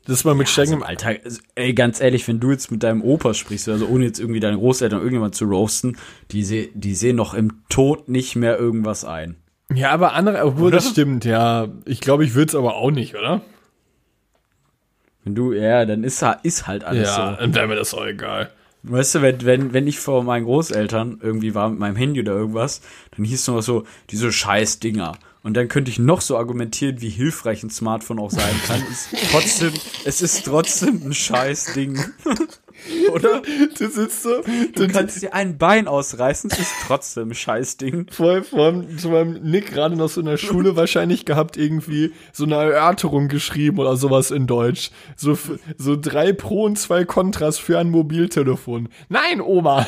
Dass man mit steigendem Also, Alter, ey, ganz ehrlich, wenn du jetzt mit deinem Opa sprichst, also ohne jetzt irgendwie deine Großeltern oder irgendjemand zu roasten, die, seh, die sehen noch im Tod nicht mehr irgendwas ein. Ja, aber andere, obwohl das stimmt, ja. Ich glaube, ich würde es aber auch nicht, oder? Wenn du, ja, dann ist, ist halt alles ja, so. dann wäre mir das auch egal. Weißt du, wenn, wenn, wenn ich vor meinen Großeltern irgendwie war mit meinem Handy oder irgendwas, dann hieß es noch so, diese scheiß Dinger. Und dann könnte ich noch so argumentieren, wie hilfreich ein Smartphone auch sein kann. Ist trotzdem, es ist trotzdem ein scheiß Ding. Oder? Du sitzt so, Du kannst dir ein Bein ausreißen, es ist trotzdem ein scheiß Ding. vor, vor zu meinem Nick gerade noch so in der Schule wahrscheinlich gehabt, irgendwie so eine Erörterung geschrieben oder sowas in Deutsch. So, so drei Pro und zwei Kontras für ein Mobiltelefon. Nein, Oma,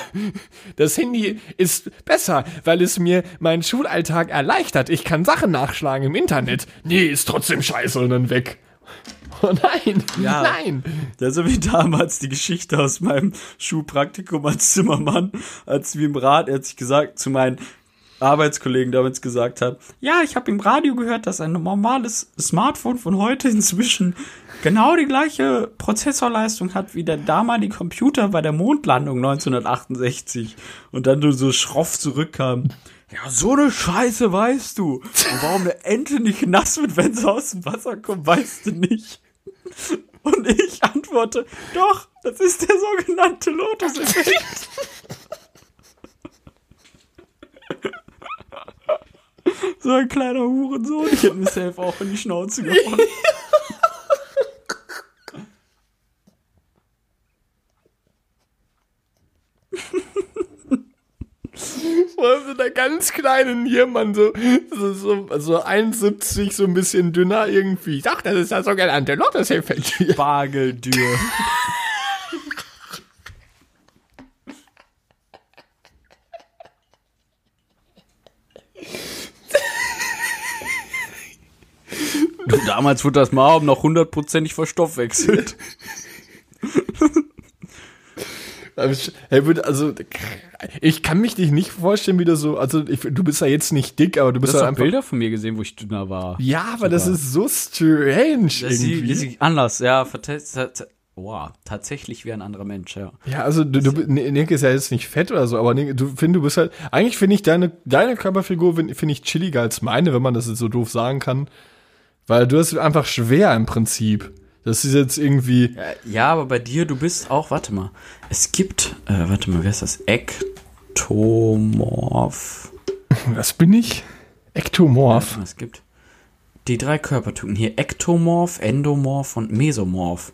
das Handy ist besser, weil es mir meinen Schulalltag erleichtert. Ich kann Sachen nachschlagen im Internet. Nee, ist trotzdem scheiße und dann weg. Oh nein, Ja. nein. Das ist so wie damals die Geschichte aus meinem Schulpraktikum als Zimmermann, als wir im Rat, als ich gesagt, zu meinen Arbeitskollegen damals gesagt habe, ja, ich habe im Radio gehört, dass ein normales Smartphone von heute inzwischen genau die gleiche Prozessorleistung hat wie der damalige Computer bei der Mondlandung 1968 und dann nur so schroff zurückkam. Ja, so eine Scheiße weißt du. Und warum eine Ente nicht nass wird, wenn sie aus dem Wasser kommt, weißt du nicht. Und ich antworte, doch, das ist der sogenannte Lotus-Effekt. so ein kleiner Hurensohn. Ich hätte mir safe auch in die Schnauze gehauen. Vor allem so einer ganz kleinen Niermann, so, so, so, so 1,70, so ein bisschen dünner irgendwie. Ich dachte, das ist der sogenannte Lotus-Effekt. Bargeldür. Du, damals wurde das Mahom noch hundertprozentig verstoffwechselt. Aber ich- Hey, wird- also, ich kann mich dich nicht vorstellen, wie du so, also, ich, du bist ja jetzt nicht dick, aber du Du bist hast ja doch einfach. Bilder von mir gesehen, wo ich dünner war. Ja, aber das ist so strange Das irgendwie. sieht anders, ja. Wow, tatsächlich wie ein anderer Mensch, ja. Ja, also du, du Nick ist ja jetzt nicht fett oder so, aber Nick, du finde, du bist halt. Eigentlich finde ich deine, deine Körperfigur finde find ich chilliger als meine, wenn man das jetzt so doof sagen kann. Weil du hast einfach schwer im Prinzip. Das ist jetzt irgendwie. Ja, aber bei dir, du bist auch, warte mal, es gibt, äh, warte mal, wer ist das? Ektomorph. Was bin ich? Ektomorph. Es gibt die drei Körpertypen hier, Ektomorph, Endomorph und Mesomorph.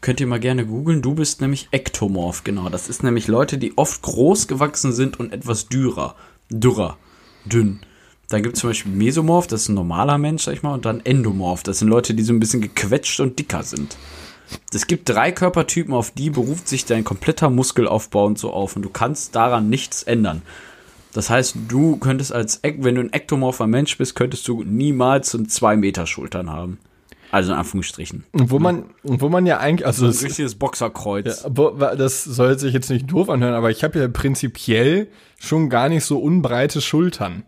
Könnt ihr mal gerne googeln, du bist nämlich Ektomorph, genau. Das ist nämlich Leute, die oft groß gewachsen sind und etwas dürrer, dürrer, dünn. Dann gibt es zum Beispiel Mesomorph, das ist ein normaler Mensch, sag ich mal, und dann Endomorph, das sind Leute, die so ein bisschen gequetscht und dicker sind. Es gibt drei Körpertypen, auf die beruft sich dein kompletter Muskelaufbau und so auf und du kannst daran nichts ändern. Das heißt, du könntest als, wenn du ein ektomorpher Mensch bist, könntest du niemals so 2 Meter Schultern haben. Also in Anführungsstrichen. Und wo man, und wo man ja eigentlich, also So ein richtiges Boxerkreuz. ja, wo- das soll sich jetzt nicht doof anhören, aber ich habe ja prinzipiell schon gar nicht so unbreite Schultern.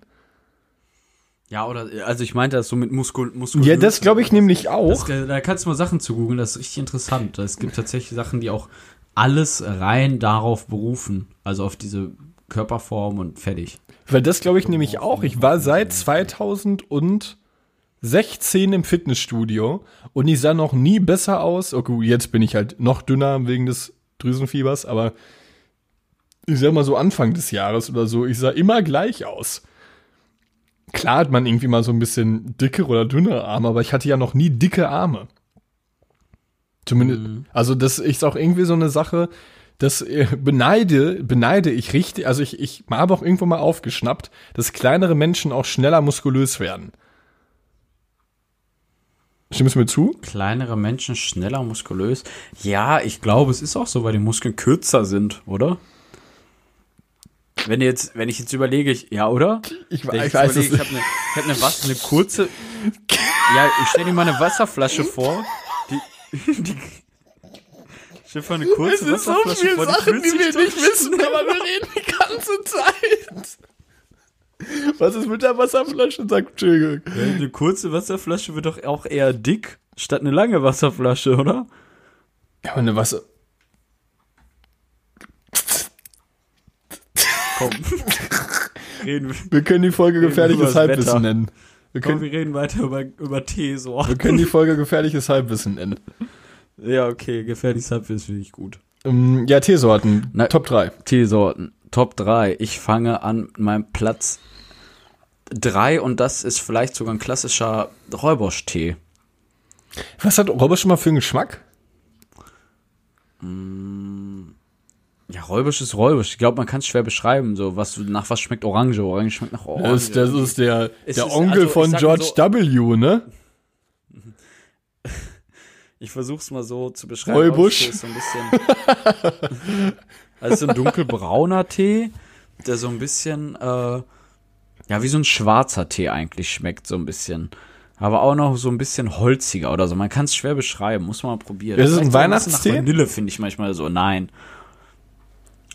Ja, oder, also ich meinte das so mit Muskul, Muskul Ja, das glaube ich nämlich auch. Das, da kannst du mal Sachen zu googeln, das ist richtig interessant. Es gibt tatsächlich Sachen, die auch alles rein darauf berufen. Also auf diese Körperform und fertig. Weil das glaube ich nämlich auch. Ich war seit 2016 im Fitnessstudio und ich sah noch nie besser aus. Okay, jetzt bin ich halt noch dünner wegen des Drüsenfiebers, aber ich sag mal so Anfang des Jahres oder so, ich sah immer gleich aus. Klar hat man irgendwie mal so ein bisschen dickere oder dünnere Arme, aber ich hatte ja noch nie dicke Arme. Zumindest, also das ist auch irgendwie so eine Sache, das äh, beneide, beneide ich richtig, also ich, ich habe auch irgendwo mal aufgeschnappt, dass kleinere Menschen auch schneller muskulös werden. Stimmst du mir zu? Kleinere Menschen schneller muskulös. Ja, ich glaube, es ist auch so, weil die Muskeln kürzer sind, oder? Wenn jetzt, wenn ich jetzt überlege, ich, ja, oder? Ich, Wenn ich jetzt weiß überlege, es ich habe eine, ich hab eine, was, eine kurze. Ja, ich stell dir mal eine Wasserflasche vor. Die, die, stell dir mal eine kurze Wasserflasche vor. kürzt sich doch schnell. aber wir reden die ganze Zeit. Was ist mit der Wasserflasche? Sag, Entschuldigung. Ja, Eine kurze Wasserflasche wird doch auch eher dick, statt eine lange Wasserflasche, oder? Ja, aber eine Wasser... Komm. reden wir. Wir können die Folge gefährliches Halbwissen Wetter. nennen. Wir Komm, können, wir reden weiter über, über Teesorten. wir können die Folge gefährliches Halbwissen nennen. Ja, okay, gefährliches Halbwissen finde ich gut. Ähm, ja, Teesorten. Na- Top 3. Teesorten. Top 3. Ich fange an meinem Platz 3 und das ist vielleicht sogar ein klassischer Räubosch-Tee. Was hat Robert schon mal für einen Geschmack? Ja, Räubosch ist Räubosch. Ich glaube, man kann es schwer beschreiben. So, was, nach was schmeckt Orange? Orange schmeckt nach Orange. Das, ist- das ist der, Es der ist- Onkel also, von George so- W., ne? Ich versuch's mal so zu beschreiben. Räubusch. Ist so ein bisschen. also so ein dunkelbrauner Tee, der so ein bisschen, äh, ja, wie so ein schwarzer Tee eigentlich schmeckt, so ein bisschen. Aber auch noch so ein bisschen holziger oder so. Man kann es schwer beschreiben, muss man mal probieren. Ist es ein Weihnachtstee? Nach Vanille finde ich manchmal so. Nein.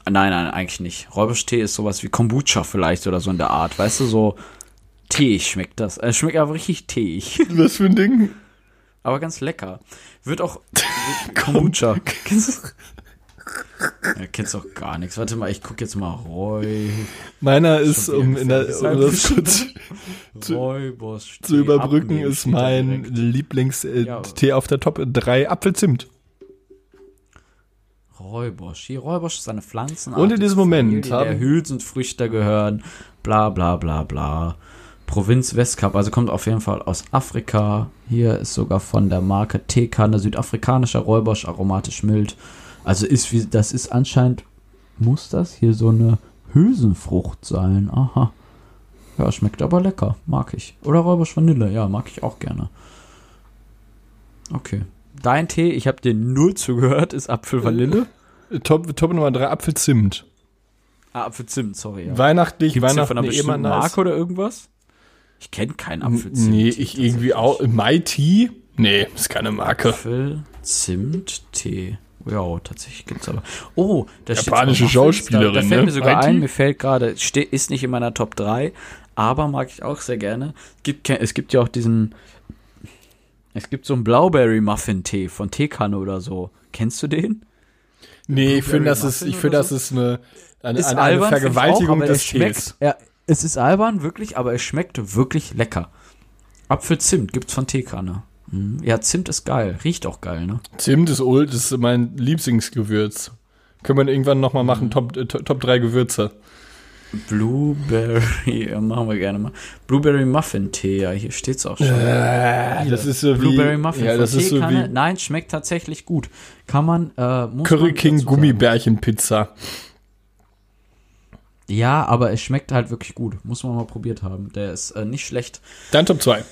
Nein, nein, eigentlich nicht. Räubusch-Tee ist sowas wie Kombucha vielleicht oder so in der Art. Weißt du, so teeig schmeckt das. Es schmeckt aber richtig teeig. Was für ein Ding? Aber ganz lecker. Wird auch Kombucha. kennst du? Ja, kennst doch gar nichts. Warte mal, ich guck jetzt mal Roy. Meiner ist, um, in der, um das kurz Räubers zu überbrücken, ist mein Lieblingstee Ja. Tee auf der Top 3 Apfelzimt. Räubosch. Hier, Räubosch ist eine Pflanzen. Und in diesem Moment der haben- Hülsenfrüchte gehören. Bla bla bla bla. Provinz Westkap, also kommt auf jeden Fall aus Afrika. Hier ist sogar von der Marke Teekanne, südafrikanischer Räubosch, aromatisch mild. Also ist wie, das ist anscheinend, muss das hier so eine Hülsenfrucht sein. Aha. Ja, schmeckt aber lecker. Mag ich. Oder Räubosch Vanille, ja, mag ich auch gerne. Okay. Dein Tee, ich habe dir null zugehört, ist Apfelvanille. Top, Top Nummer 3 Apfelzimt. Ah, Apfelzimt, sorry. Ja. Weihnachtlich, Gibt's Weihnachten von einer eh bestimmten. Marke oder irgendwas? Ich kenne keinen Apfelzimt. Nee, ich irgendwie auch. My Tea? Nee, ist keine Marke. Apfelzimt-Tee. Ja, tatsächlich gibt's aber. Oh, da steht Japanische Schauspielerin, Da, da fällt ne? mir sogar Meint ein, die? mir fällt gerade, ist nicht in meiner Top 3, aber mag ich auch sehr gerne. Gibt, es gibt ja auch diesen, es gibt so einen Blauberry-Muffin-Tee von Teekanne oder so. Kennst du den? Nee, ich finde, das ist, ich finde, das ist eine, eine, ist eine, eine albern, Vergewaltigung auch, aber des es schmeckt, Tees. Ja, es ist albern, wirklich, aber es schmeckt wirklich lecker. Apfelzimt gibt's von Teekanne. Mhm. Ja, Zimt ist geil. Riecht auch geil, ne? Zimt ist old, das ist mein Lieblingsgewürz. Können wir irgendwann nochmal machen, Mhm. Top, äh, Top, Top 3 Gewürze. Blueberry, ja, machen wir gerne mal. Blueberry Muffin Tee, ja, hier steht's auch schon. Äh, das ist so wie, Blueberry Muffin ja, das ist so wie Nein, schmeckt tatsächlich gut. Kann man, äh, muss Curry man King dazu sagen. Gummibärchen-Pizza. Ja, aber es schmeckt halt wirklich gut. Muss man mal probiert haben. Der ist äh, nicht schlecht. Dein Top 2.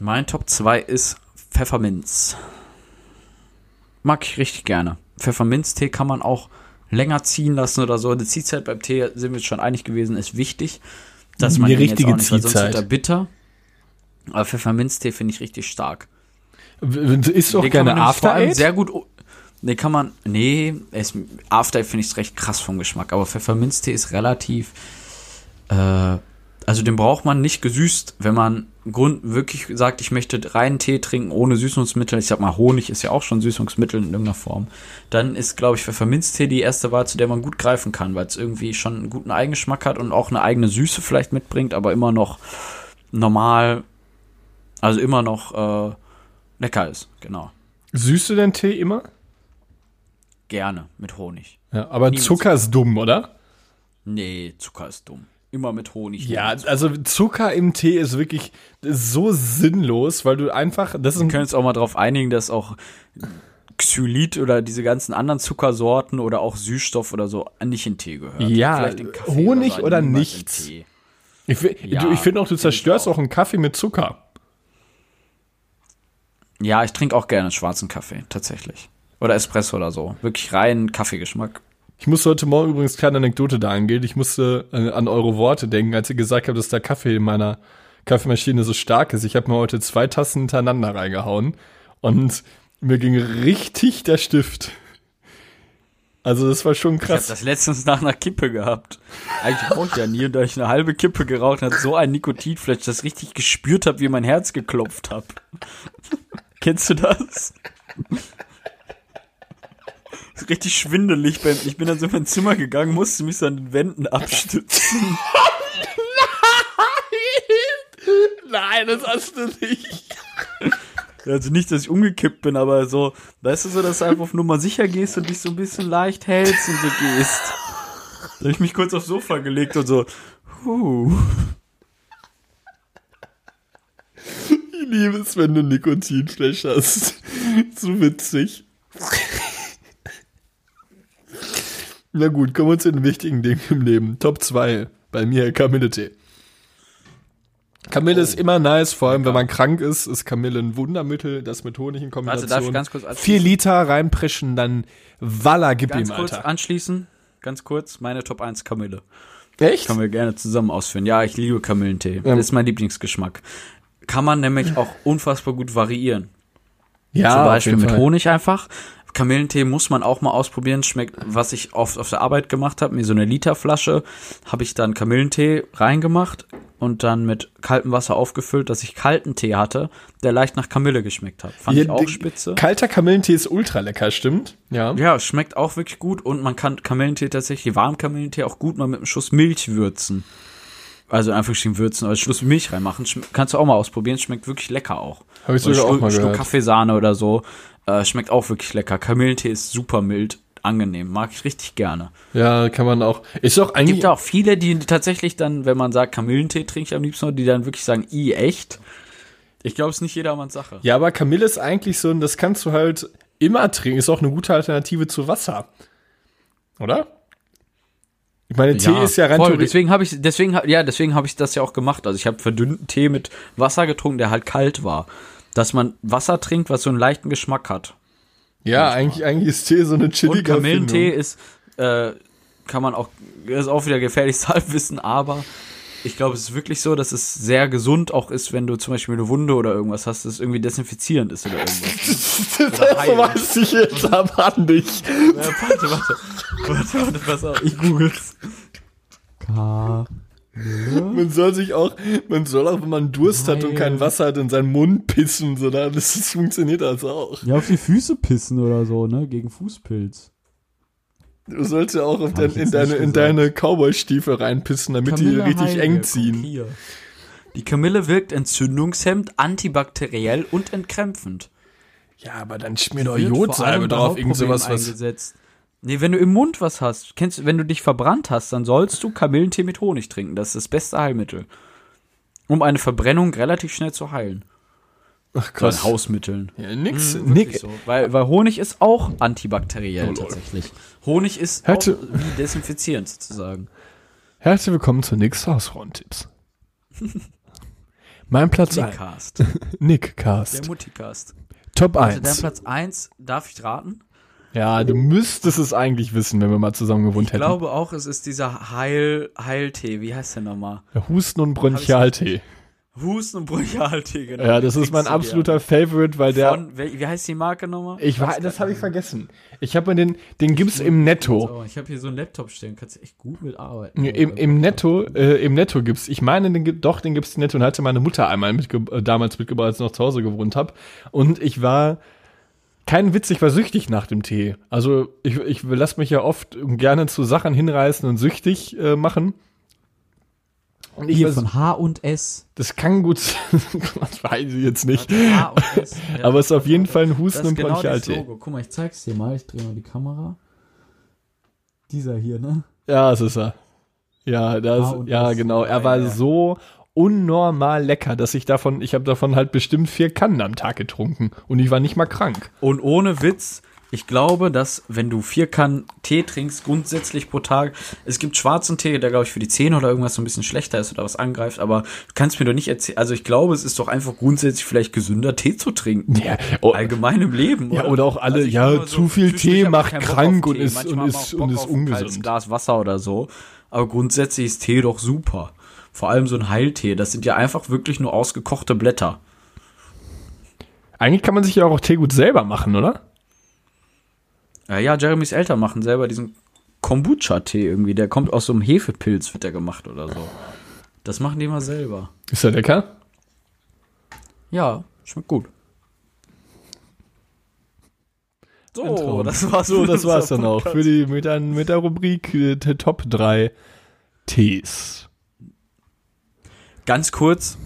Mein Top 2 ist Pfefferminz. Mag ich richtig gerne. Pfefferminztee kann man auch länger ziehen lassen oder so. Die Ziehzeit beim Tee, sind wir uns schon einig gewesen, ist wichtig. Dass man Die den jetzt richtige auch nicht, weil sonst Ziehzeit. wird er bitter. Aber Pfefferminztee finde ich richtig stark. Ist Den kann gerne After Eight? sehr gut. Nee, kann man. Nee, es, After Eight finde ich recht krass vom Geschmack. Aber Pfefferminztee ist relativ. Äh, also den braucht man nicht gesüßt, wenn man Grund wirklich sagt, ich möchte reinen Tee trinken ohne Süßungsmittel. Ich sag mal, Honig ist ja auch schon Süßungsmittel in irgendeiner Form. Dann ist, glaube ich, Pfefferminztee die erste Wahl, zu der man gut greifen kann, weil es irgendwie schon einen guten Eigengeschmack hat und auch eine eigene Süße vielleicht mitbringt, aber immer noch normal, also immer noch äh, lecker ist. Genau. Süßt du den Tee immer? Gerne mit Honig. Ja, aber Nie mit Zucker ist dumm, oder? Nee, Zucker ist dumm. Immer mit Honig. Ja, also Zucker im Tee ist wirklich so sinnlos, weil du einfach, das Wir können uns auch mal darauf einigen, dass auch Xylit oder diese ganzen anderen Zuckersorten oder auch Süßstoff oder so nicht in Tee gehört. Ja, Vielleicht in Kaffee Honig so, oder in nichts. Ich, Ja, ich finde auch, du zerstörst auch. auch einen Kaffee mit Zucker. Ja, ich trinke auch gerne schwarzen Kaffee, tatsächlich. Oder Espresso oder so. Wirklich rein Kaffeegeschmack. Ich musste heute Morgen übrigens kleine Anekdote da angehen. Ich musste äh, an eure Worte denken, als ihr gesagt habt, dass der Kaffee in meiner Kaffeemaschine so stark ist. Ich habe mir heute zwei Tassen hintereinander reingehauen und mir ging richtig der Stift. Also das war schon Ich habe krass. das letztens nach einer Kippe gehabt. Eigentlich brauche ich ja nie, und da ich eine halbe Kippe geraucht hat, so ein Nikotinflash, dass ich richtig gespürt habe, wie mein Herz geklopft hat. Kennst du das? Richtig schwindelig. Beim, ich bin dann so in mein Zimmer gegangen, musste mich so an den Wänden abstützen. Nein, das hast du nicht. Also nicht, dass ich umgekippt bin, aber so, weißt du so, dass du einfach auf Nummer sicher gehst und dich so ein bisschen leicht hältst und so gehst. Da habe ich mich kurz aufs Sofa gelegt und so, huh. Ich liebe es, wenn du Nikotinflash hast. So witzig. Na gut, kommen wir zu den wichtigen Dingen im Leben. Top 2. Bei mir Kamille-Tee. Kamille ist immer nice, vor allem wenn man krank ist, ist Kamille ein Wundermittel, das mit Honig in Kombination. darf ich ganz kurz? Vier Liter reinpreschen, dann Walla, gib Ganz ihm, kurz Alter. anschließen, ganz kurz, meine Top 1 Kamille. Echt? Können wir gerne zusammen ausführen. Ja, ich liebe Kamillentee. Das ist mein Lieblingsgeschmack. Kann man nämlich auch unfassbar gut variieren. Ja, Zum Beispiel mit. Honig einfach. Kamillentee muss man auch mal ausprobieren. Schmeckt, was ich oft auf der Arbeit gemacht habe, mir so eine Literflasche, habe ich dann Kamillentee reingemacht und dann mit kaltem Wasser aufgefüllt, dass ich kalten Tee hatte, der leicht nach Kamille geschmeckt hat. Fand Ja, ich auch spitze. Kalter Kamillentee ist ultra lecker, stimmt? Ja. Ja, schmeckt auch wirklich gut und man kann Kamillentee tatsächlich, warmen Kamillentee auch gut mal mit einem Schuss Milch würzen. Also einfach würzen, also Schluss Milch reinmachen. Kannst du auch mal ausprobieren, schmeckt wirklich lecker auch. Hab ich sogar auch mal gehört. Kaffeesahne oder so, äh, schmeckt auch wirklich lecker. Kamillentee ist super mild, angenehm, mag ich richtig gerne. Ja, kann man auch. Ist auch eigentlich. Gibt auch viele, die tatsächlich dann, wenn man sagt, Kamillentee trinke ich am liebsten, die dann wirklich sagen, i, echt? Ich glaube, es ist nicht jedermanns Sache. Ja, aber Kamille ist eigentlich so, ein- das kannst du halt immer trinken. Ist auch eine gute Alternative zu Wasser. Oder? Ich meine, Tee ist ja rein voll. Deswegen habe ich, deswegen, ja, deswegen habe ich das ja auch gemacht. Also ich habe verdünnten Tee mit Wasser getrunken, der halt kalt war. Dass man Wasser trinkt, was so einen leichten Geschmack hat. Ja, eigentlich, eigentlich ist Tee so eine chillige Und Kamillentee ist, äh, kann man auch, ist auch wieder gefährliches Halbwissen, aber ich glaube, es ist wirklich so, dass es sehr gesund auch ist, wenn du zum Beispiel eine Wunde oder irgendwas hast, das irgendwie desinfizierend ist oder irgendwas. Das heilend. weiß ich jetzt aber an dich. Ja, warte, warte. Warte, warte, pass auf, ich google's. K. Man soll sich auch, man soll auch, wenn man Durst hat und kein Wasser hat, in seinen Mund pissen, so, da- das, das funktioniert das auch. Ja, auf die Füße pissen oder so, ne? Gegen Fußpilz. Du sollst ja auch dein, in deine, in deine Cowboy-Stiefel reinpissen, damit die Kamille richtig Heil, eng ziehen. Die Kamille wirkt entzündungshemmend, antibakteriell und entkrämpfend. Ja, aber dann schmier doch Jodsalbe drauf, irgend sowas, was. eingesetzt. Nee, wenn du im Mund was hast, kennst du, wenn du dich verbrannt hast, dann sollst du Kamillentee mit Honig trinken. Das ist das beste Heilmittel. Um eine Verbrennung relativ schnell zu heilen. Ach, Von krass. Hausmitteln. Ja, nix, Mhm, nix. so. Weil, weil Honig ist auch antibakteriell tatsächlich. Honig ist auch Hätte- wie desinfizierend sozusagen. Herzlich willkommen zu Nicks Hausfrauentipps. mein Platz 1. Nickcast. Nick Der Cast. Muticast. Top Also dein 1. Platz 1, darf ich raten? Ja, du müsstest es eigentlich wissen, wenn wir mal zusammen gewohnt Ich hätten. glaube auch, es ist dieser Heil, Heiltee. Wie heißt der nochmal? Husten und Bronchialtee. Husten und Bronchialtee, genau. Ja, das ist mein absoluter Favorite, weil der. Von, wie, heißt die Marke nochmal? Ich war, das habe ich vergessen. Ich habe mir den, den gibt's im Netto. Ich habe hier so einen Laptop stehen, kannst du echt gut mitarbeiten. Im, Im Netto, äh, im Netto gibt's. Ich meine, den gibt, doch, den gibt's im Netto. Und hatte meine Mutter einmal mitge äh, damals mitgebracht, als ich noch zu Hause gewohnt habe. Und ich war, kein Witz, ich war süchtig nach dem Tee. Also ich, ich lasse mich ja oft gerne zu Sachen hinreißen und süchtig äh, machen. Und ich Hier war, von H und S. das kann gut sein, das weiß ich jetzt nicht. A und S. Ja. Aber es ist auf jeden Fall ein Husten und genau das Bronchialtee. Logo. Guck mal, ich zeig's dir mal. Ich drehe mal die Kamera. Dieser hier, ne? Ja, das ist er. Ja, das, Ah, ja, das- genau. Er war so unnormal lecker, dass ich davon, ich habe davon halt bestimmt vier Kannen am Tag getrunken und ich war nicht mal krank. Und ohne Witz, ich glaube, dass wenn du vier Kannen Tee trinkst, grundsätzlich pro Tag, es gibt schwarzen Tee, der glaube ich für die Zähne oder irgendwas so ein bisschen schlechter ist oder was angreift, aber du kannst mir doch nicht erzählen, also ich glaube, es ist doch einfach grundsätzlich vielleicht gesünder, Tee zu trinken. Ja, oh, Allgemein im Leben. ja oder auch alle, Also ja, zu viel zwischendurch Tee macht krank und Tee. ist, Manchmal und ist, und ist auf ein ungesund. Glas Wasser oder so. Aber grundsätzlich ist Tee doch super. Vor allem so ein Heiltee, das sind ja einfach wirklich nur ausgekochte Blätter. Eigentlich kann man sich ja auch Tee gut selber machen, oder? Ja, ja, Jeremys Eltern machen selber diesen Kombucha-Tee irgendwie. Der kommt aus so einem Hefepilz, wird der gemacht oder so. Das machen die mal selber. Ist ja lecker. Ja, schmeckt gut. So, das war's. So, das war's dann auch. Für die, mit, der, mit der Rubrik äh, der Top 3 Tees. Ganz kurz,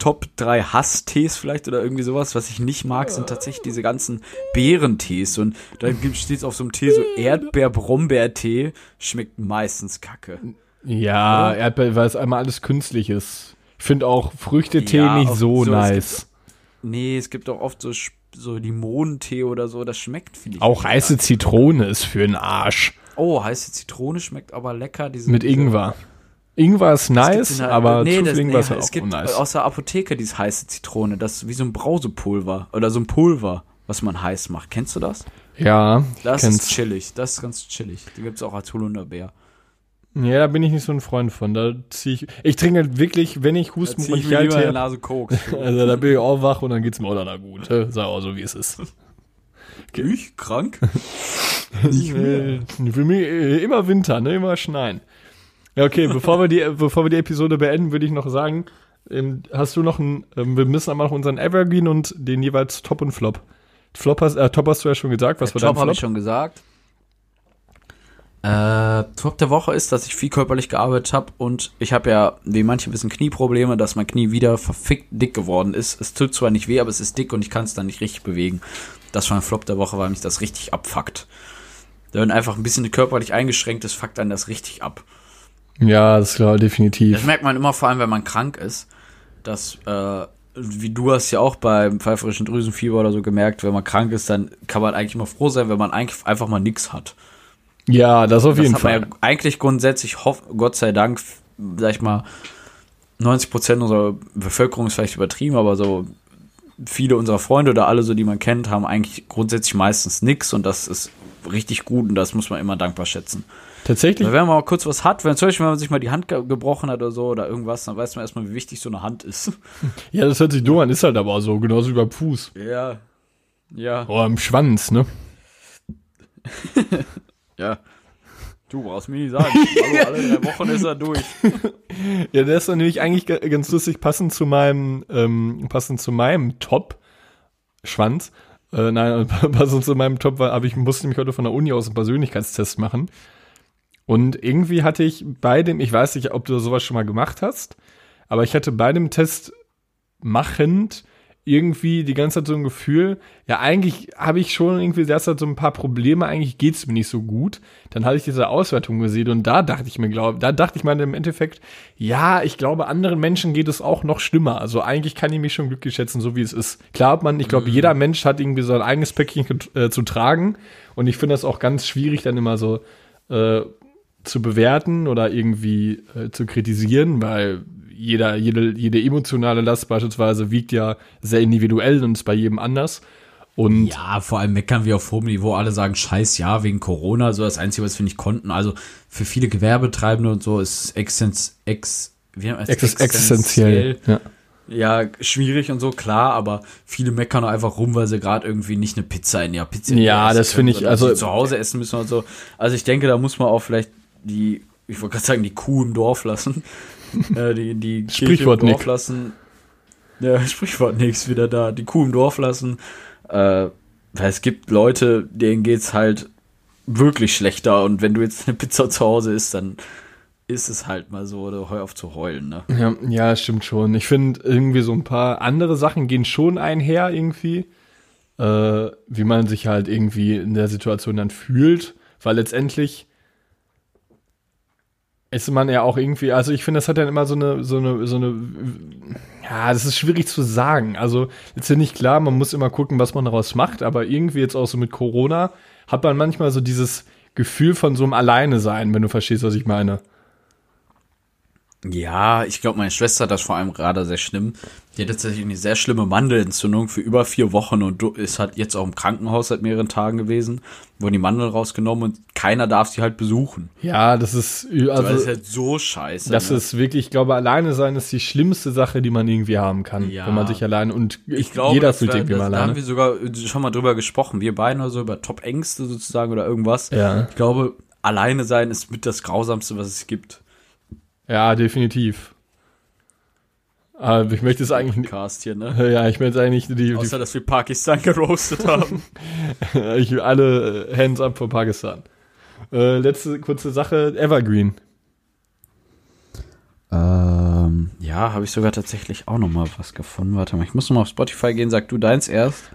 Top 3 Hasstees vielleicht oder irgendwie sowas. Was ich nicht mag, sind tatsächlich diese ganzen Beerentees. Und da steht es auf so einem Tee so Erdbeer-Brombeer-Tee. Schmeckt meistens kacke. Ja, Oder? Erdbeer, weil es einmal alles künstlich ist. Ich finde auch Früchtetee Ja, nicht so, so, es nice. Nee, es gibt auch oft so, so Limonentee oder so. Das schmeckt, finde ich. Auch heiße. Zitrone ist für den Arsch. Oh, heiße Zitrone schmeckt aber lecker. Diese, Mit diese- Ingwer. Ist nice, in der- aber nee, zu viel Ingwer ist nee, halt es auch gibt nice. aus der Apotheke dieses heiße Zitrone, das ist wie so ein Brausepulver oder so ein Pulver, was man heiß macht. Kennst du das? Ja, ich Das kenn's. ist chillig, das ist ganz chillig. Die gibt's auch als Holunderbeer. Ja, da bin ich nicht so ein Freund von. Da ziehe ich. Ich trinke halt wirklich, wenn ich Husten zieh und ich mir lieber in der her, Nase Koks. also da bin ich auch wach und dann geht's mir auch dann gut. Sag auch so, wie es ist. ich krank? Äh, Für mich äh, immer Winter, ne? Immer schneien. Ja, okay, bevor wir die, bevor wir die Episode beenden, würde ich noch sagen, ähm, hast du noch ein, ähm, wir müssen einmal noch unseren Evergreen und den jeweils Top und Flop. Flop hast, äh, Top hast du ja schon gesagt, was war dein Job habe ich schon gesagt. Äh, Top der Woche ist, dass ich viel körperlich gearbeitet habe und ich habe ja, wie manche wissen, Knieprobleme, dass mein Knie wieder verfickt dick geworden ist. Es tut zwar nicht weh, aber es ist dick und ich kann es dann nicht richtig bewegen. Das war ein Flop der Woche, weil mich das richtig abfuckt. Wenn einfach ein bisschen körperlich eingeschränkt ist, fuckt dann das richtig ab. Ja, das ist klar, definitiv. Das merkt man immer vor allem, wenn man krank ist. Dass, äh, wie du hast ja auch beim pfeiferischen Drüsenfieber oder so gemerkt, wenn man krank ist, dann kann man eigentlich immer froh sein, wenn man eigentlich einfach mal nix hat. Ja, das auf Das jeden Fall. ja eigentlich grundsätzlich, hoff, Gott sei Dank, sag ich mal, 90 Prozent unserer Bevölkerung ist vielleicht übertrieben, aber so viele unserer Freunde oder alle so, die man kennt, haben eigentlich grundsätzlich meistens nix und das ist richtig gut und das muss man immer dankbar schätzen. Tatsächlich, Weil wenn man mal kurz was hat, wenn zum Beispiel wenn man sich mal die Hand ge gebrochen hat oder so oder irgendwas, dann weiß man erstmal, wie wichtig so eine Hand ist. ja, das hört sich dumm an, ist halt aber so, genauso wie beim Fuß. Ja. Ja. Oder im Schwanz, ne? Ja. Du brauchst mir nicht sagen. Hallo, alle drei Wochen ist er durch. Ja, der ist nämlich eigentlich ga- ganz lustig, passend zu meinem, ähm, passend zu meinem Top Schwanz. Äh, nein, passend zu meinem Top aber ich musste nämlich heute von der Uni aus einen Persönlichkeitstest machen. Und irgendwie hatte ich bei dem, ich weiß nicht, ob du sowas schon mal gemacht hast, aber ich hatte bei dem Test machend irgendwie die ganze Zeit so ein Gefühl, ja, eigentlich habe ich schon irgendwie derzeit so ein paar Probleme, eigentlich geht's mir nicht so gut. Dann hatte ich diese Auswertung gesehen und da dachte ich mir, glaube, da dachte ich mir im Endeffekt, ja, ich glaube, anderen Menschen geht es auch noch schlimmer. Also eigentlich kann ich mich schon glücklich schätzen, so wie es ist. Klar, man, ich glaube, jeder Mensch hat irgendwie so ein eigenes Päckchen äh, zu tragen und ich finde das auch ganz schwierig, dann immer so äh, zu bewerten oder irgendwie äh, zu kritisieren, weil jeder, jede, jede emotionale Last beispielsweise wiegt ja sehr individuell und ist bei jedem anders. Und Ja, vor allem meckern wir auf hohem Niveau. Alle sagen Scheiß, ja, wegen Corona. So das Einzige, was wir nicht konnten. Also für viele Gewerbetreibende und so ist Exzens, ex, wie es? ex existenziell. Ja. Ja, schwierig und so, klar, aber viele meckern auch einfach rum, weil sie gerade irgendwie nicht eine Pizza in ihrer Pizza Ja, das finde ich, also- zu Hause essen müssen und so. Also ich denke, da muss man auch vielleicht die, ich wollte gerade sagen, die Kuh im Dorf lassen. äh, die, die Kirche Sprichwort im Dorf Nick. lassen. Ja, Sprichwort nix wieder da. Die Kuh im Dorf lassen. Äh, weil es gibt Leute, denen geht's halt wirklich schlechter und wenn du jetzt eine Pizza zu Hause isst, dann ist es halt mal so, oder hör auf zu heulen, ne? Ja, ja, stimmt schon. Ich finde irgendwie so ein paar andere Sachen gehen schon einher irgendwie, äh, wie man sich halt irgendwie in der Situation dann fühlt, weil letztendlich ist man ja auch irgendwie, also ich finde, das hat dann immer so eine, so eine, so eine, ja, das ist schwierig zu sagen. Also letztendlich klar, man muss immer gucken, was man daraus macht, aber irgendwie jetzt auch so mit Corona hat man manchmal so dieses Gefühl von so einem Alleine sein, wenn du verstehst, was ich meine. Ja, ich glaube, meine Schwester hat das vor allem gerade sehr schlimm. Die hat tatsächlich eine sehr schlimme Mandelentzündung für über vier Wochen und du- ist halt jetzt auch im Krankenhaus seit mehreren Tagen gewesen, wurden die Mandeln rausgenommen und keiner darf sie halt besuchen. Ja, das ist, Also, das ist halt so scheiße. Das ne? ist wirklich, ich glaube, alleine sein ist die schlimmste Sache, die man irgendwie haben kann, Ja. wenn man sich alleine und ich glaube, jeder fühlt irgendwie das, mal da haben alleine. wir sogar schon mal drüber gesprochen. Wir beide oder so über Top-Ängste sozusagen oder irgendwas. Ja. Ich glaube, alleine sein ist mit das Grausamste, was es gibt. Ja, definitiv. Aber ich möchte es eigentlich, nicht- Cast hier, ne? ja, ich möchte eigentlich die, die Außer, dass wir Pakistan geroastet haben. ich alle äh, Hands up für Pakistan. Äh, letzte kurze Sache, Evergreen. Ähm, ja, habe ich sogar tatsächlich auch noch mal was gefunden. Warte mal, ich muss noch mal auf Spotify gehen. Sag du deins erst.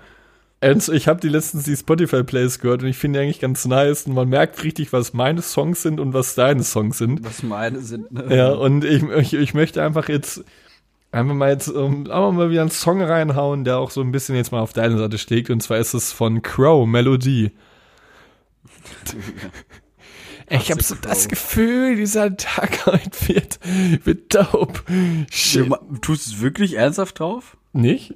Ich habe die letztens die Spotify-Plays gehört und ich finde die eigentlich ganz nice und man merkt richtig, was meine Songs sind und was deine Songs sind. Was meine sind, ne? Ja, und ich, ich, ich möchte einfach jetzt einfach mal jetzt um, einfach mal wieder einen Song reinhauen, der auch so ein bisschen jetzt mal auf deine Seite schlägt und zwar ist es von Crow, Melodie. Ich habe so das Gefühl, dieser Tag heute wird, wird dope. Shit. Du tust es wirklich ernsthaft drauf? Nicht?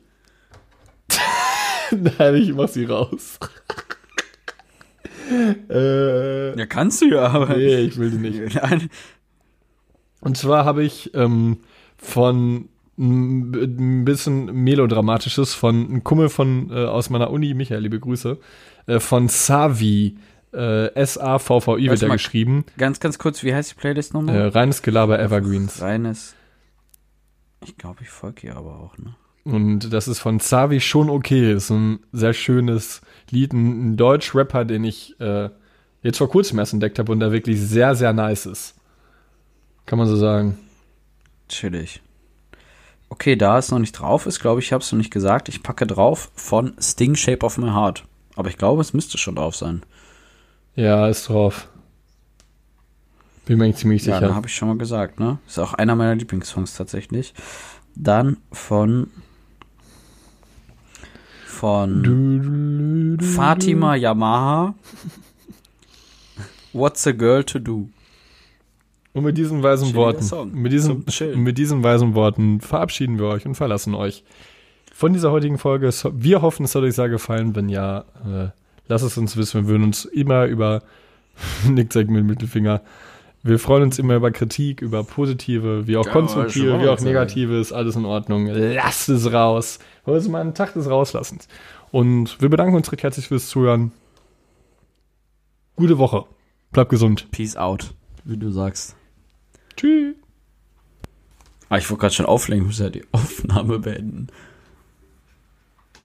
Nein, ich mach sie raus. äh, Ja, kannst du ja, aber. nee, ich will die nicht. Nein. Und zwar habe ich ähm, von ein bisschen melodramatisches von einem Kumpel von äh, aus meiner Uni, Michael, liebe Grüße, äh, von Savi, äh, S-A-V-V-I wird er mal. geschrieben, Ganz, ganz kurz, wie heißt die Playlist äh, nochmal? reines Gelaber Evergreens. Reines. Ich glaube, ich folge ihr aber auch, ne? Und das ist von Savi schon okay. Ist ein sehr schönes Lied, ein, ein Deutsch-Rapper, den ich äh, jetzt vor kurzem erst entdeckt habe und der wirklich sehr, sehr nice ist. Kann man so sagen. Chillig. Okay, da es noch nicht drauf ist, glaube ich, ich habe es noch nicht gesagt. Ich packe drauf von Sting Shape of My Heart. Aber ich glaube, es müsste schon drauf sein. Ja, ist drauf. Bin mir eigentlich ziemlich Ja, sicher. da habe ich schon mal gesagt, ne? Ist auch einer meiner Lieblingssongs tatsächlich. Dann von von Fatima Yamaha. What's a Girl to Do? Und mit diesen weisen Chilliger Worten, Song. mit diesen, mit diesen weisen Worten verabschieden wir euch und verlassen euch von dieser heutigen Folge. Wir hoffen, es hat euch sehr gefallen. Wenn ja, äh, lasst es uns wissen. Wir würden uns immer über Nick zeigt mit Mittelfinger. Wir freuen uns immer über Kritik, über positive, wie auch Ja, konstruktive, wie auch negative, ist alles in Ordnung. Lasst es raus. Heute ist mal ein Tag des Rauslassens. Und wir bedanken uns recht herzlich fürs Zuhören. Gute Woche. Bleibt gesund. Peace out, wie du sagst. Tschüss. Ah, ich wollte gerade schon auflegen, ich muss ja die Aufnahme beenden.